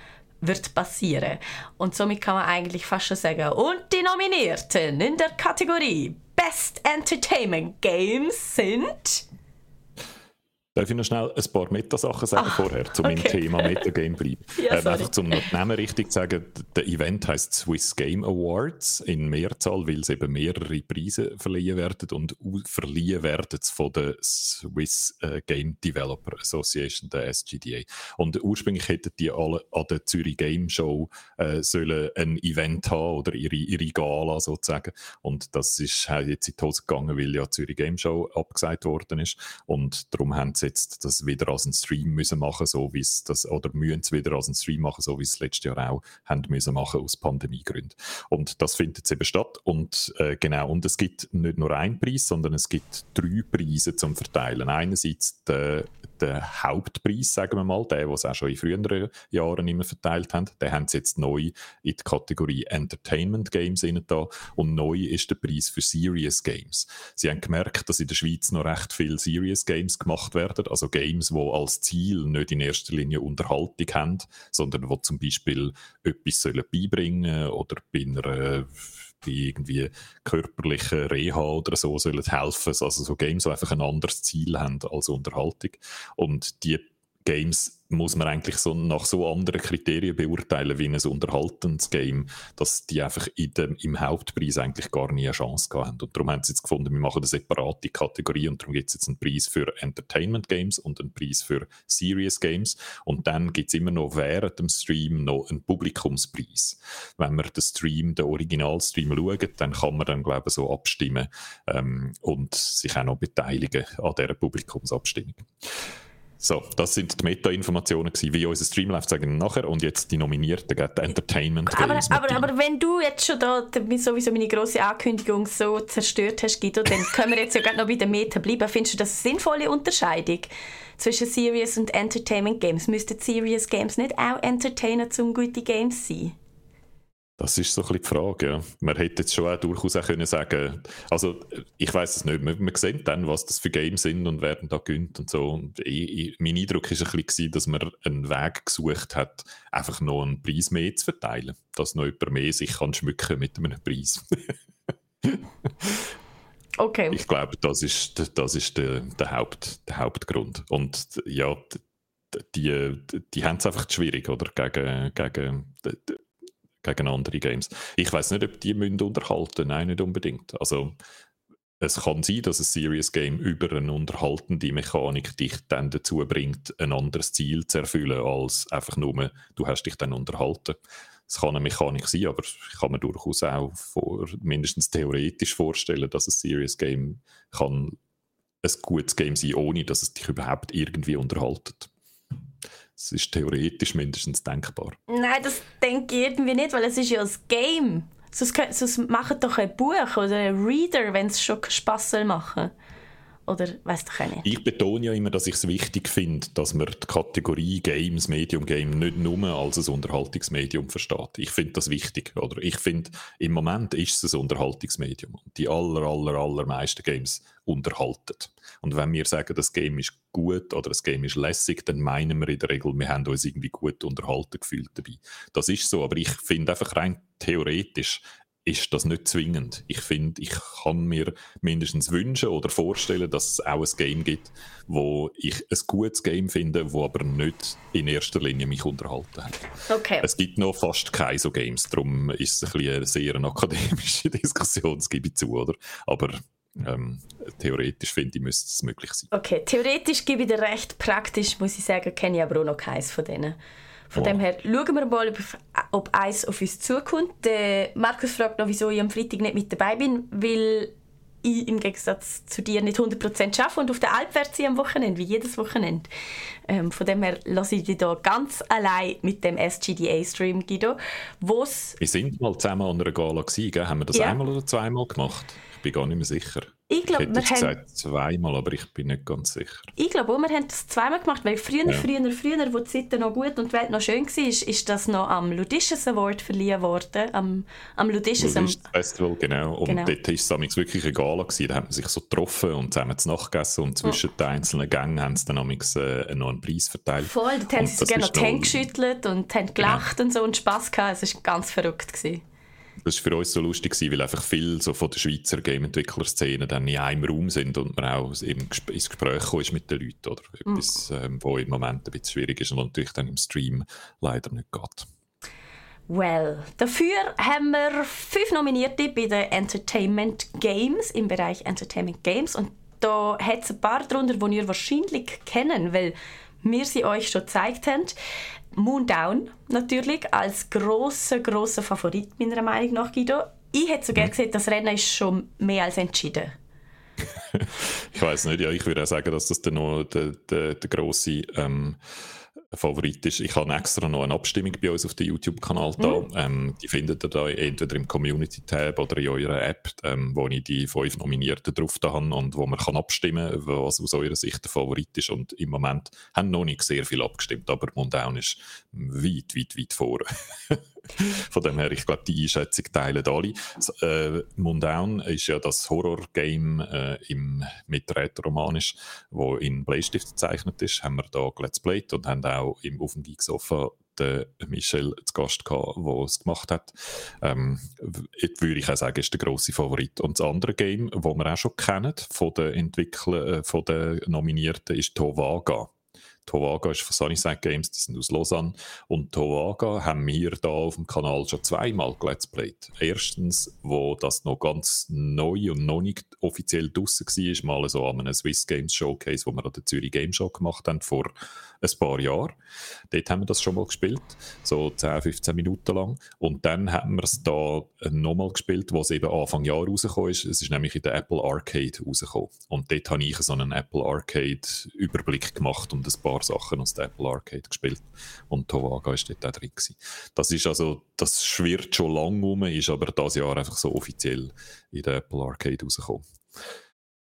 wird passieren. Und somit kann man eigentlich fast schon sagen, und die Nominierten in der Kategorie Best Entertainment Games sind... Darf ich noch schnell ein paar Metasachen sagen vorher, zu meinem okay. Thema Metagame bleiben? Ja, ähm, einfach zum Namen richtig zu sagen, der Event heißt Swiss Game Awards in Mehrzahl, weil es eben mehrere Preise verliehen werden und verliehen werden von der Swiss äh, Game Developer Association, der SGDA. Und ursprünglich hätten die alle an der Zürich Game Show äh, sollen ein Event haben oder ihre, ihre Gala sozusagen. Und das ist jetzt in die Hose gegangen, weil ja die Zürich Game Show abgesagt worden ist. Und darum haben sie jetzt das wieder als einen Stream müssen machen, so wie es das, oder müssen es wieder als einen Stream machen, so wie es letztes Jahr auch haben müssen machen aus Pandemiegründen. Und das findet jetzt eben statt und äh, genau, und es gibt nicht nur einen Preis, sondern es gibt drei Preise zum Verteilen. Einerseits der, der Hauptpreis, sagen wir mal, der, was auch schon in früheren Jahren immer verteilt haben, den haben sie jetzt neu in die Kategorie Entertainment Games da und neu ist der Preis für Serious Games. Sie haben gemerkt, dass in der Schweiz noch recht viele Serious Games gemacht werden, also Games, wo als Ziel nicht in erster Linie Unterhaltung haben, sondern wo zum Beispiel etwas sollen beibringen oder bei einer bei irgendwie körperlichen Reha oder so sollen helfen. Also so Games, die einfach ein anderes Ziel haben als Unterhaltung. Und die Games muss man eigentlich so nach so anderen Kriterien beurteilen wie ein unterhaltendes Game, dass die einfach dem, im Hauptpreis eigentlich gar nie eine Chance gehabt haben. Und darum haben sie jetzt gefunden, wir machen eine separate Kategorie und darum gibt es jetzt einen Preis für Entertainment Games und einen Preis für Serious Games. Und dann gibt es immer noch während dem Stream noch einen Publikumspreis. Wenn man den Stream, den Originalstream schaut, dann kann man dann, glaube ich, so abstimmen ähm, und sich auch noch beteiligen an dieser Publikumsabstimmung. So, das sind die Meta-Informationen wie unser Stream läuft, sagen wir nachher. Und jetzt die Nominierten, die Entertainment aber, aber, aber, wenn du jetzt schon da sowieso meine grosse Ankündigung so zerstört hast, Guido, dann können wir jetzt ja noch bei den Meta bleiben. Findest du das eine sinnvolle Unterscheidung zwischen Serious und Entertainment Games? Müssten Serious Games nicht auch Entertainer zum gute Games sein? Das ist so ein bisschen die Frage. Ja. Man hätte jetzt schon auch durchaus auch können sagen, also ich weiß es nicht, man, man sieht dann, was das für Games sind und wer da gönnt und so. Und ich, ich, mein Eindruck war ein bisschen, dass man einen Weg gesucht hat, einfach noch einen Preis mehr zu verteilen, dass noch jemand mehr sich kann schmücken mit einem Preis. okay. Ich glaube, das ist, das ist der, der, Haupt, der Hauptgrund. Und ja, die, die, die haben es einfach schwierig, oder? Gegen, gegen gegen andere Games. Ich weiß nicht, ob die müssen unterhalten Nein, nicht unbedingt. Also es kann sein, dass ein Serious Game über eine unterhaltende Mechanik dich dann dazu bringt, ein anderes Ziel zu erfüllen, als einfach nur, du hast dich dann unterhalten. Es kann eine Mechanik sein, aber ich kann mir durchaus auch vor, mindestens theoretisch vorstellen, dass ein Serious Game kann ein gutes Game sein, ohne dass es dich überhaupt irgendwie unterhaltet. Es ist theoretisch mindestens denkbar. Nein, das denke ich irgendwie nicht, weil es ist ja ein Game. Sonst, sonst macht doch ein Buch oder ein Reader, wenn es schon Spass soll machen oder weiß doch auch nicht. Ich betone ja immer, dass ich es wichtig finde, dass man die Kategorie Games, Medium Game nicht nur als ein Unterhaltungsmedium versteht. Ich finde das wichtig. Oder ich finde, im Moment ist es ein Unterhaltungsmedium. Die aller, aller, allermeisten Games unterhalten. Und wenn wir sagen, das Game ist gut oder das Game ist lässig, dann meinen wir in der Regel, wir haben uns irgendwie gut unterhalten gefühlt dabei. Das ist so, aber ich finde einfach rein theoretisch, ist das nicht zwingend. Ich finde, ich kann mir mindestens wünschen oder vorstellen, dass es auch ein Game gibt, wo ich ein gutes Game finde, wo aber nicht in erster Linie mich unterhalten hat. Okay. Es gibt noch fast keine so Games, darum ist es ein eine sehr eine akademische Diskussion, das gebe ich zu, oder? Aber ähm, theoretisch finde ich, müsste es möglich sein. Okay, theoretisch gebe ich dir recht, praktisch muss ich sagen, kenne ich aber auch noch keins von denen. Von wow. dem her schauen wir mal, ob eins auf uns zukommt. Der Markus fragt noch, wieso ich am Freitag nicht mit dabei bin, weil ich im Gegensatz zu dir nicht 100% arbeite und auf der Alp werde ich am Wochenende, wie jedes Wochenende. Ähm, von dem her lasse ich dich hier ganz allein mit dem SGDA-Stream, Guido. Wo's wir sind mal zusammen an einer Gala gewesen, gell? haben wir das ja. einmal oder zweimal gemacht? Ich bin gar nicht mehr sicher. Ich glaube, wir haben... zweimal, aber ich bin nicht ganz sicher. Ich glaube auch, wir haben das zweimal gemacht, weil früher, ja. früher, früher, wo die Zeit noch gut und die Welt noch schön war, ist, ist das noch am Ludicious Award verliehen worden. Am, am Ludicious am... Festival, genau. Und genau. dort war es wirklich egal. Gewesen. Da haben sich so getroffen und zusammen zu Nacht gegessen und zwischen oh. den einzelnen Gängen haben sie dann äh, noch einen Preis verteilt. Voll, dort haben sie gerne noch die Hände geschüttelt und haben gelacht genau. und so und Spass gehabt. Es war ganz verrückt. Gewesen. Das war für uns so lustig, weil einfach viele so von der Schweizer Game-Entwickler-Szene dann in einem Raum sind und man auch ins Gespräch kommt mit den Leuten. Oder etwas, mhm. ähm, wo im Moment ein bisschen schwierig ist und natürlich dann im Stream leider nicht geht. Well, dafür haben wir fünf Nominierte bei den Entertainment Games im Bereich Entertainment Games und da hat es ein paar darunter, die ihr wahrscheinlich kennen, weil wir sie euch schon gezeigt haben. Moondown natürlich als großer großer Favorit meiner Meinung nach Guido. Ich hätte so gerne gesehen, das Rennen ist schon mehr als entschieden. ich weiß nicht, ja, ich würde auch sagen, dass das noch der, der, der grosse ähm, Favorit ist. Ich habe extra noch eine Abstimmung bei uns auf dem YouTube-Kanal da. Mhm. Ähm, die findet ihr da entweder im Community-Tab oder in eurer App, ähm, wo ich die fünf Nominierten drauf da habe und wo man kann abstimmen kann, was aus eurer Sicht der Favorit ist. Und im Moment haben noch nicht sehr viel abgestimmt, aber Mundown ist weit, weit, weit vor. Von dem her, ich glaube, die Einschätzung teilen alle. Äh, Mundown ist ja das Horror-Game äh, mit Rätoromanisch, wo in Bleistift gezeichnet ist. Haben wir da Let's Played und haben auch im, Geeksofa den Michel zu Gast gehabt, der es gemacht hat. Ähm, würde ich auch sagen, ist der grosse Favorit. Und das andere Game, das wir auch schon kennen, von den Entwicklern, äh, von den Nominierten, ist Tovaga. Towaga ist von Sunnyside Games, die sind aus Lausanne. Und Towaga haben wir da auf dem Kanal schon zweimal Let's. Erstens, wo das noch ganz neu und noch nicht offiziell draussen war, mal so an einem Swiss Games Showcase, wo wir an der Zürich Game Show gemacht haben, vor ein paar Jahren. Dort haben wir das schon mal gespielt, so 10, 15 Minuten lang. Und dann haben wir es da nochmal gespielt, wo es eben Anfang Jahr rausgekommen ist. Es ist nämlich in der Apple Arcade rausgekommen. Und dort habe ich so einen Apple Arcade Überblick gemacht und ein paar Sachen aus der Apple Arcade gespielt. Und Towaga ist dort auch drin gewesen. Das ist also, das schwirrt schon lange rum, ist aber das Jahr einfach so offiziell in der Apple Arcade rausgekommen.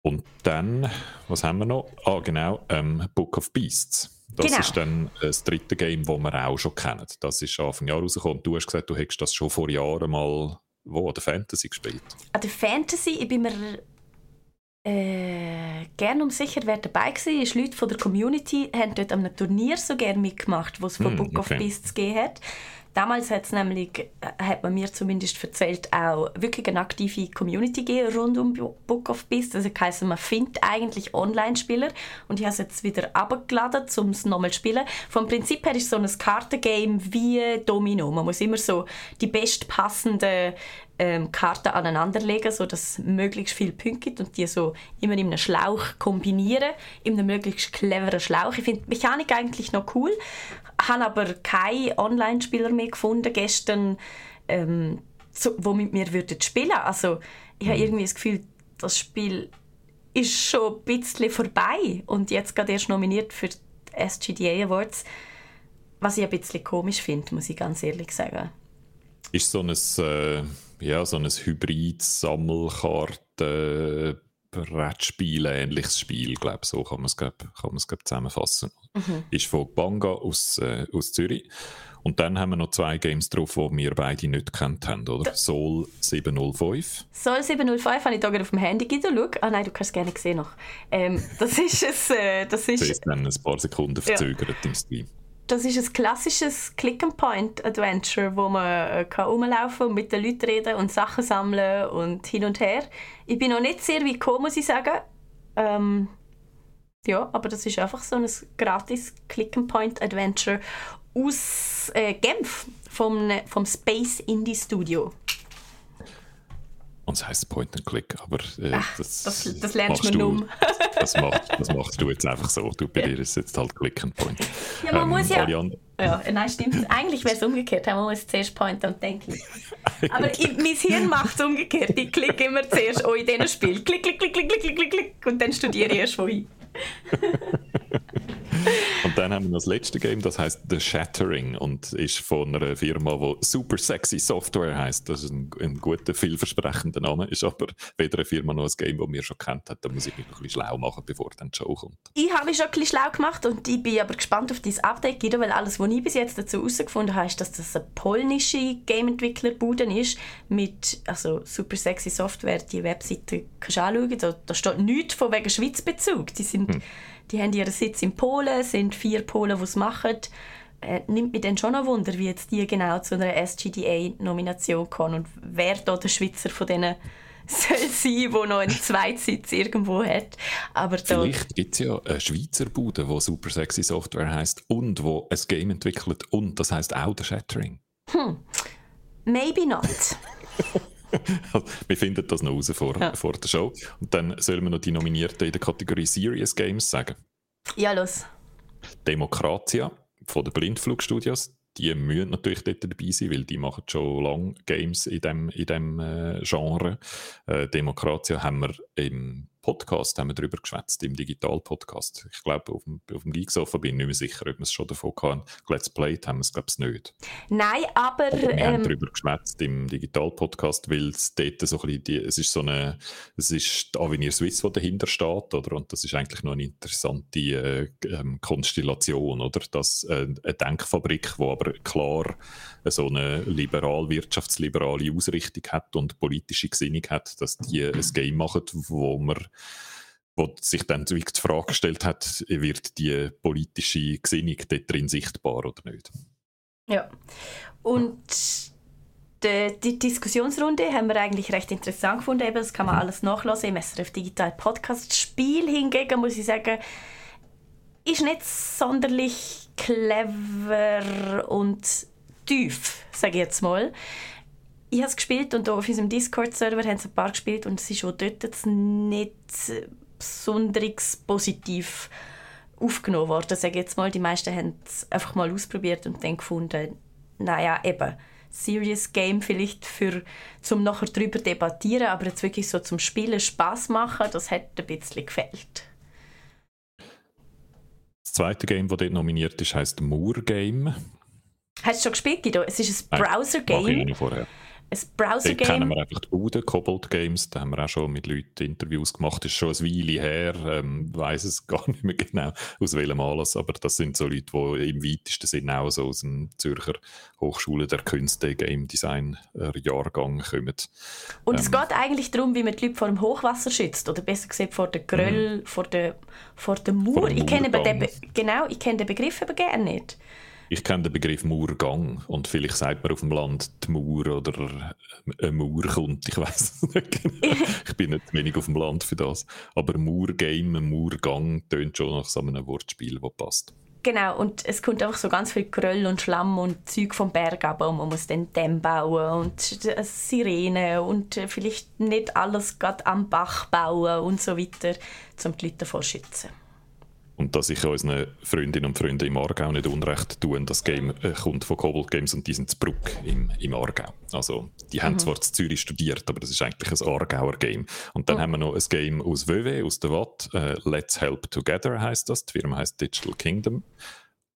Und dann, was haben wir noch? Ah, genau, ähm, Book of Beasts. Das genau. ist dann das dritte Game, das wir auch schon kennen. Das ist Anfang Jahr rausgekommen. Und du hast gesagt, du hättest das schon vor Jahren mal wo, an der Fantasy gespielt. An der Fantasy, ich bin mir äh, gerne um sicher, wer dabei war. Ist Leute von der Community haben dort an einem Turnier so gerne mitgemacht, wo es von mm, Book okay. of Beasts gegeben hat. Damals hat's nämlich, äh, hat man mir zumindest erzählt, auch wirklich eine aktive Community gegeben rund um Book of Beasts. Also heisst, man findet eigentlich Online-Spieler und ich habe es jetzt wieder abgeladen, um es nochmal zu spielen. Vom Prinzip her ist es so ein Kartengame wie Domino. Man muss immer so die bestpassenden ähm, Karten aneinanderlegen, sodass es möglichst viele Punkte gibt und die so immer in einem Schlauch kombinieren, in einem möglichst cleveren Schlauch. Ich finde die Mechanik eigentlich noch cool, habe aber keinen Online-Spieler mehr gefunden gestern, ähm, so, wo mit mir würden spielen. Also ich habe mhm. irgendwie das Gefühl, das Spiel ist schon ein bisschen vorbei und jetzt gerade erst nominiert für die SGDA Awards, was ich ein bisschen komisch finde, muss ich ganz ehrlich sagen. Ist so ein äh ja, so ein Hybrid-Sammelkarten- Brettspiel, ähnliches Spiel, glaube so kann man es glaub, kann glaub, zusammenfassen. Mhm. Ist von Banga aus, äh, aus Zürich. Und dann haben wir noch zwei Games drauf, die wir beide nicht kennt haben, oder? Soul 705. Soul 705 habe ich hier auf dem Handy geschaut. Ah nein, du kannst es gerne sehen noch. Ähm, das ist es. Äh, das ist, das ist dann ein paar Sekunden verzögert ja. im Stream das ist ein klassisches Click-and-Point-Adventure, wo man äh, kann rumlaufen und mit den Leuten reden und Sachen sammeln und hin und her. Ich bin noch nicht sehr weit gekommen, muss ich sagen. Ähm, ja, aber das ist einfach so ein gratis Click-and-Point-Adventure aus äh, Genf vom, vom Space Indie Studio. Und es heisst Point and Click, aber äh, Ach, das, das, das lernst du um. das, machst, das machst du jetzt einfach so. Du, bei ja. dir ist jetzt halt Click and Point. Ja, man ähm, muss ja... Ja, nein, stimmt. Eigentlich wäre es umgekehrt. Man muss zuerst Point und denken. Aber ich, mein Hirn macht es umgekehrt. Ich klicke immer zuerst oh, in diesem Spiel. Klick, klick, klick, klick, klick, klick, klick. Und dann studiere ich erst wohin. und dann haben wir das letzte Game, das heißt The Shattering und ist von einer Firma, die Super Sexy Software heißt. Das ist ein, ein guter, vielversprechender Name, ist aber weder eine Firma noch ein Game, das wir schon kennt hat. Da muss ich mich noch ein bisschen schlau machen, bevor dann die Show kommt. Ich habe mich schon ein bisschen schlau gemacht und ich bin aber gespannt auf dein Update, Guido, weil alles, was ich bis jetzt dazu herausgefunden habe, ist, dass das eine polnische Game-Entwicklerbude ist mit also Super Sexy Software. Die Webseite kannst du anschauen, da, da steht nichts von wegen Schweizbezug. Die sind hm die haben ihren Sitz in Polen, sind vier Polen, die es machen. Äh, nimmt mich dann schon ein Wunder, wie jetzt die genau zu einer SGDA-Nomination kommen und wer da der Schweizer von denen soll sein, der noch einen Zweitsitz irgendwo hat. Aber Vielleicht gibt es ja eine Schweizer Bude, die Super Sexy Software heißt und wo ein Game entwickelt und das heißt auch der Shattering. Hm. Maybe not. wir finden das noch raus vor, ja. vor der Show. Und dann sollen wir noch die Nominierten in der Kategorie Serious Games sagen. Ja, los. Demokratia von den Blindflugstudios. Die müssen natürlich dort dabei sein, weil die machen schon lange Games in dem, in dem äh, Genre. Äh, Demokratia haben wir im Podcast haben wir darüber geschwätzt, im Digital-Podcast. Ich glaube, auf dem, auf dem Geeksofa bin ich nicht mehr sicher, ob wir es schon davon hatten. Let's Played haben wir es, glaube ich, nicht. Nein, aber... aber wir ähm, haben darüber geschwätzt im Digital-Podcast, weil es dort so ein bisschen, die, es ist so eine, es ist Avenir Swiss, die dahinter steht, oder? Und das ist eigentlich noch eine interessante äh, ähm, Konstellation, oder? Das, äh, eine Denkfabrik, die aber klar so eine liberal, wirtschaftsliberale Ausrichtung hat und politische Gesinnung hat, dass die ein Game machen, wo man wo sich dann die Frage gestellt hat, wird die politische Gesinnung dort drin sichtbar oder nicht? Ja, und die, die, Diskussionsrunde haben wir eigentlich recht interessant gefunden. Eben, das kann man mhm. alles nachlesen im SRF Digital Podcast. Spiel hingegen, muss ich sagen, ist nicht sonderlich clever und tief, sage ich jetzt mal. Ich habe es gespielt und auf unserem Discord-Server haben es ein paar gespielt und es ist auch dort nicht besonders positiv aufgenommen worden. Sage jetzt mal, die meisten haben es einfach mal ausprobiert und dann gefunden, naja, eben, Serious Game vielleicht für zum nachher darüber debattieren, aber jetzt wirklich so zum Spielen Spaß machen, das hat ein bisschen gefällt. Das zweite Game, das dort nominiert ist, heißt Moor Game. Hast du schon gespielt, Guido? Es ist ein Browser-Game. Ein Browser-Game. Da kennen wir einfach die Bude, Cobalt Games, da haben wir auch schon mit Leuten Interviews gemacht, das ist schon ein Weile her, ähm, weiß es gar nicht mehr genau, aus welchem Anlass, aber das sind so Leute, die im weitesten Sinne auch so aus dem Zürcher Hochschule der Künste Game Design äh, Jahrgang kommen. Und ähm, es geht eigentlich darum, wie man die Leute vor dem Hochwasser schützt, oder besser gesagt vor der Gröll, mhm. vor der, vor der Mauer. Ich kenne den, genau, ich kenne den Begriff aber gerne nicht. Ich kenne den Begriff Murgang und vielleicht sagt man auf dem Land die Mauer oder eine Mauer kommt, ich weiß es nicht genau. ich bin nicht wenig auf dem Land für das. Aber Murgame, Murgang tönt schon nach so einem Wortspiel, das passt. Genau, und es kommt einfach so ganz viel Gröll und Schlamm und Zeug vom Berg ab und man muss dann Dämm bauen und Sirene und vielleicht nicht alles gerade am Bach bauen und so weiter, um die Leute davor zu schützen. Und dass ich unseren Freundinnen und Freunden im Aargau nicht unrecht tue, das Game äh, kommt von Cobalt Games und die sind zu Bruck im, im Aargau. Also, die mhm. haben zwar in Zürich studiert, aber das ist eigentlich ein Aargauer Game. Und dann mhm. haben wir noch ein Game aus WW, aus der Watt. Äh, Let's Help Together heißt das. Die Firma heißt Digital Kingdom.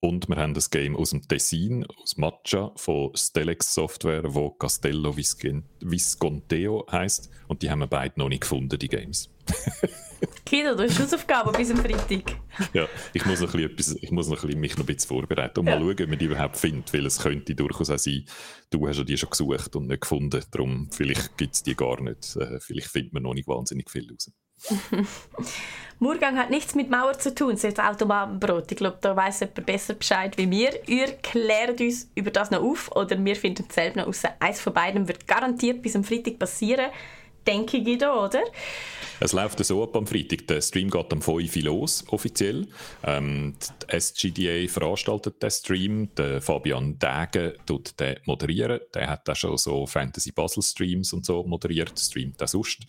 Und wir haben das Game aus dem Tessin, aus Matcha, von Stelex Software, wo Castello Visconteo heißt. Und die haben wir beide noch nicht gefunden, die Games. Kinder, du hast Hausaufgaben bis am Freitag. ja, ich muss, noch ein bisschen, ich muss noch ein bisschen, mich noch ein bisschen vorbereiten und ja. mal schauen, ob man die überhaupt findet, weil es könnte durchaus auch sein, du hast ja die schon gesucht und nicht gefunden, darum vielleicht gibt es die gar nicht, äh, vielleicht findet man noch nicht wahnsinnig viel raus. Murgang hat nichts mit Mauer zu tun, ist Automatenbrot. Ich glaube, da weiß jemand besser Bescheid wie wir. Ihr klärt uns über das noch auf oder wir finden es selbst noch raus. Eins von beiden wird garantiert bis am Freitag passieren denke ich da, oder? Es läuft so ab am Freitag. Der Stream geht am 5 Uhr los, offiziell. Ähm, die SGDA veranstaltet den Stream. Der Fabian Degen tut den moderieren. Der hat auch schon so Fantasy Basel Streams und so moderiert. Streamt der sonst.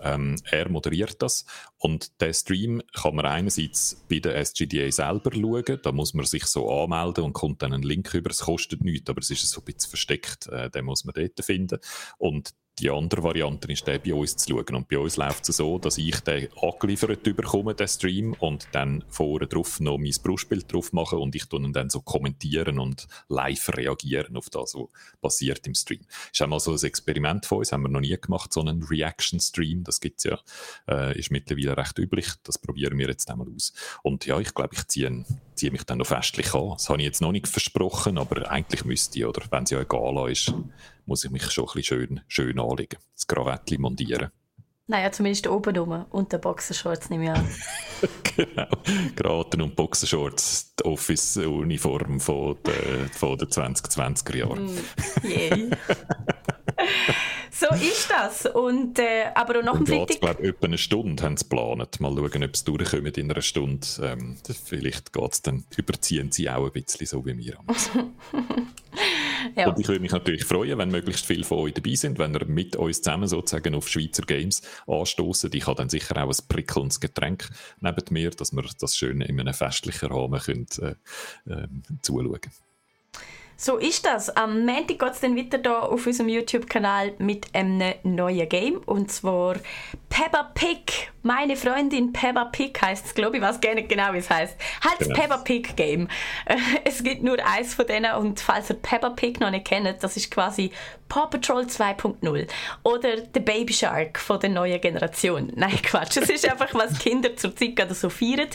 Ähm, er moderiert das. Und den Stream kann man einerseits bei der SGDA selber schauen. Da muss man sich so anmelden und kommt dann einen Link über. Es kostet nichts, aber es ist so ein bisschen versteckt. Äh, den muss man dort finden. Und die andere Variante ist, den bei uns zu schauen. Und bei uns läuft es so, dass ich den angeliefert bekomme, den Stream, und dann vorne drauf noch mein Brustbild drauf mache und ich ihn dann so kommentieren und live reagieren auf das, was passiert im Stream. Ist einmal so ein Experiment von uns, haben wir noch nie gemacht, so einen Reaction-Stream, das gibt es ja, äh, ist mittlerweile recht üblich, das probieren wir jetzt einmal aus. Und ja, ich glaube, ich ziehe, ziehe mich dann noch festlich an. Das habe ich jetzt noch nicht versprochen, aber eigentlich müsste ich, oder wenn es ja egal ist, muss ich mich schon ein bisschen schön, schön anlegen. Das Krawattchen montieren. Naja, zumindest oben rum und der Boxershorts nehme ich an. genau, Krawatten und Boxershorts, die Office-Uniform von den, von den 2020er Jahren. Mm, yay. so ist das. Und, äh, aber auch nach dem Freitag... Ich glaube, etwa eine Stunde haben sie geplant. Mal schauen, ob sie durchkommen in einer Stunde. Ähm, vielleicht geht's dann, überziehen sie auch ein bisschen so wie wir. ja. Und ich würde mich natürlich freuen, wenn möglichst viele von euch dabei sind, wenn ihr mit uns zusammen sozusagen auf Schweizer Games anstoßen. Ich habe dann sicher auch ein prickelndes Getränk neben mir, dass wir das schön in einem festlichen Rahmen können, äh, äh, zuschauen können. So ist das. Am Montag geht es dann weiter hier auf unserem YouTube-Kanal mit einem neuen Game. Und zwar Peppa Pig. Meine Freundin Peppa Pig heißt es, glaube ich. weiß gar nicht genau, wie es heißt. Halt genau. Peppa Pig Game. Es gibt nur eins von denen. Und falls ihr Peppa Pig noch nicht kennt, das ist quasi Paw Patrol 2.0 oder The Baby Shark von der neuen Generation. Nein, Quatsch. Es ist einfach, was Kinder zur Zeit gerade so feiern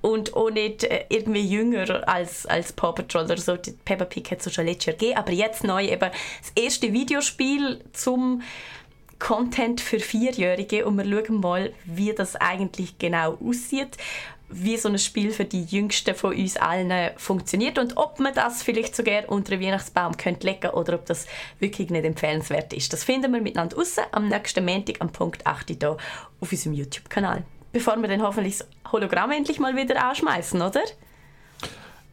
und auch nicht äh, irgendwie jünger als, als Paw Patrol oder so. Die Peppa Pig hat es schon letztes Jahr gegeben, aber jetzt neu eben das erste Videospiel zum Content für Vierjährige und wir schauen mal, wie das eigentlich genau aussieht wie so ein Spiel für die Jüngsten von uns allen funktioniert und ob man das vielleicht sogar unter den Weihnachtsbaum könnte legen oder ob das wirklich nicht empfehlenswert ist. Das finden wir miteinander raus am nächsten Montag am Punkt 8 hier auf unserem YouTube-Kanal. Bevor wir dann hoffentlich das Hologramm endlich mal wieder anschmeißen, oder?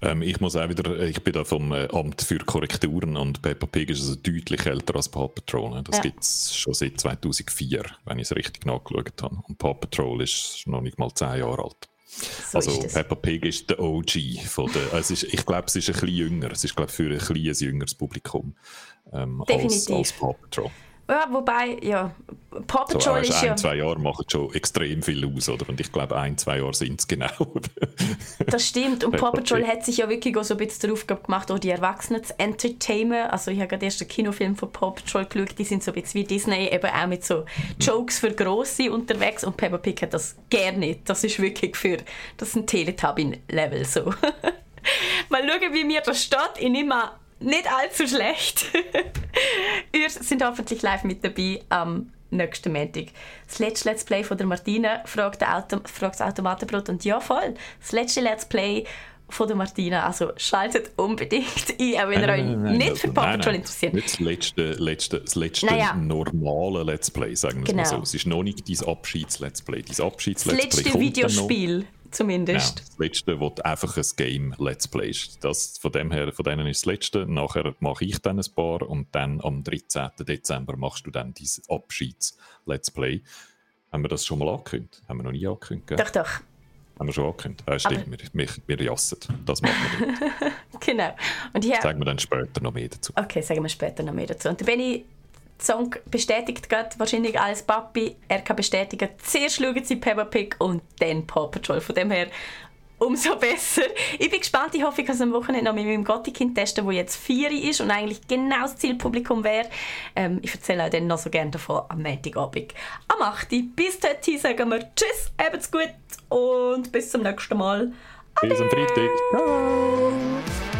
Ähm, ich muss auch wieder, ich bin da vom äh, Amt für Korrekturen und Peppa Pig ist also deutlich älter als Paw Patrol. Ne? Das ja. gibt es schon seit 2004, wenn ich es richtig nachgeschaut habe. Und Paw Patrol ist noch nicht mal 10 Jahre alt. So also Peppa Pig ist der OG. Von der, also ist, ich glaube, es ist ein bisschen jünger. Es ist glaube für ein kleines jüngeres Publikum ähm, als, als Paw Patrol. Ja, wobei, ja, Paw Patrol so, ist ein, ja... zwei Jahre machen schon extrem viel aus, oder? Und ich glaube, ein, zwei Jahre sind es genau. das stimmt. Und Paw Patrol hat sich ja wirklich auch so ein bisschen darauf gemacht, auch die Erwachsenen zu entertainen. Also ich habe gerade erst einen Kinofilm von Paw Patrol geschaut, die sind so ein bisschen wie Disney, eben auch mit so Jokes für Grosse unterwegs und Peppa Pig hat das gerne nicht. Das ist wirklich für... Das ist ein Teletubby-Level so. Mal schauen, wie mir das steht. Ich nehme nicht allzu schlecht. Ihr sind hoffentlich live mit dabei am nächsten Montag. Das letzte Let's Play von der Martina fragt, Auto, fragt das Automatenbrot und ja voll, das letzte Let's Play von der Martina. Also schaltet unbedingt ein, auch wenn ihr euch nicht für Paw Patrol interessiert. Nicht das letzte, letzte, das letzte naja. normale Let's Play, sagen wir genau. mal so. Es ist noch nicht dein Abschieds-Let's Play. Dein Abschieds-Let's Play Das letzte Videospiel zumindest. Ja, das letzte, wo einfach ein Game Let's Play ist. Das, von dem her, von denen ist das letzte. Nachher mache ich dann ein paar und dann am 13. Dezember machst du dann dein Abschieds Let's Play. Haben wir das schon mal angekündigt? Haben wir noch nie angekündigt? Doch, doch. Haben wir schon angekündigt. Ah, stimmt, wir, wir, wir jassen. Das machen wir nicht. genau. Und hier... Sagen wir dann später noch mehr dazu. Okay, sagen wir später noch mehr dazu. Und wenn ich Song bestätigt gerade wahrscheinlich als Papi. Er kann bestätigen, zuerst schauen sie Peppa Pig und dann Paw Patrol. Von dem her umso besser. Ich bin gespannt. Ich hoffe, ich kann es am Wochenende noch mit meinem Gottikind testen, wo jetzt vier ist und eigentlich genau das Zielpublikum wäre. Ähm, ich erzähle auch dann noch so gerne davon am Montagabend. Am 8. Bis dorthin sagen wir Tschüss, habt's gut und bis zum nächsten Mal. Ade. Bis am Freitag. Ciao.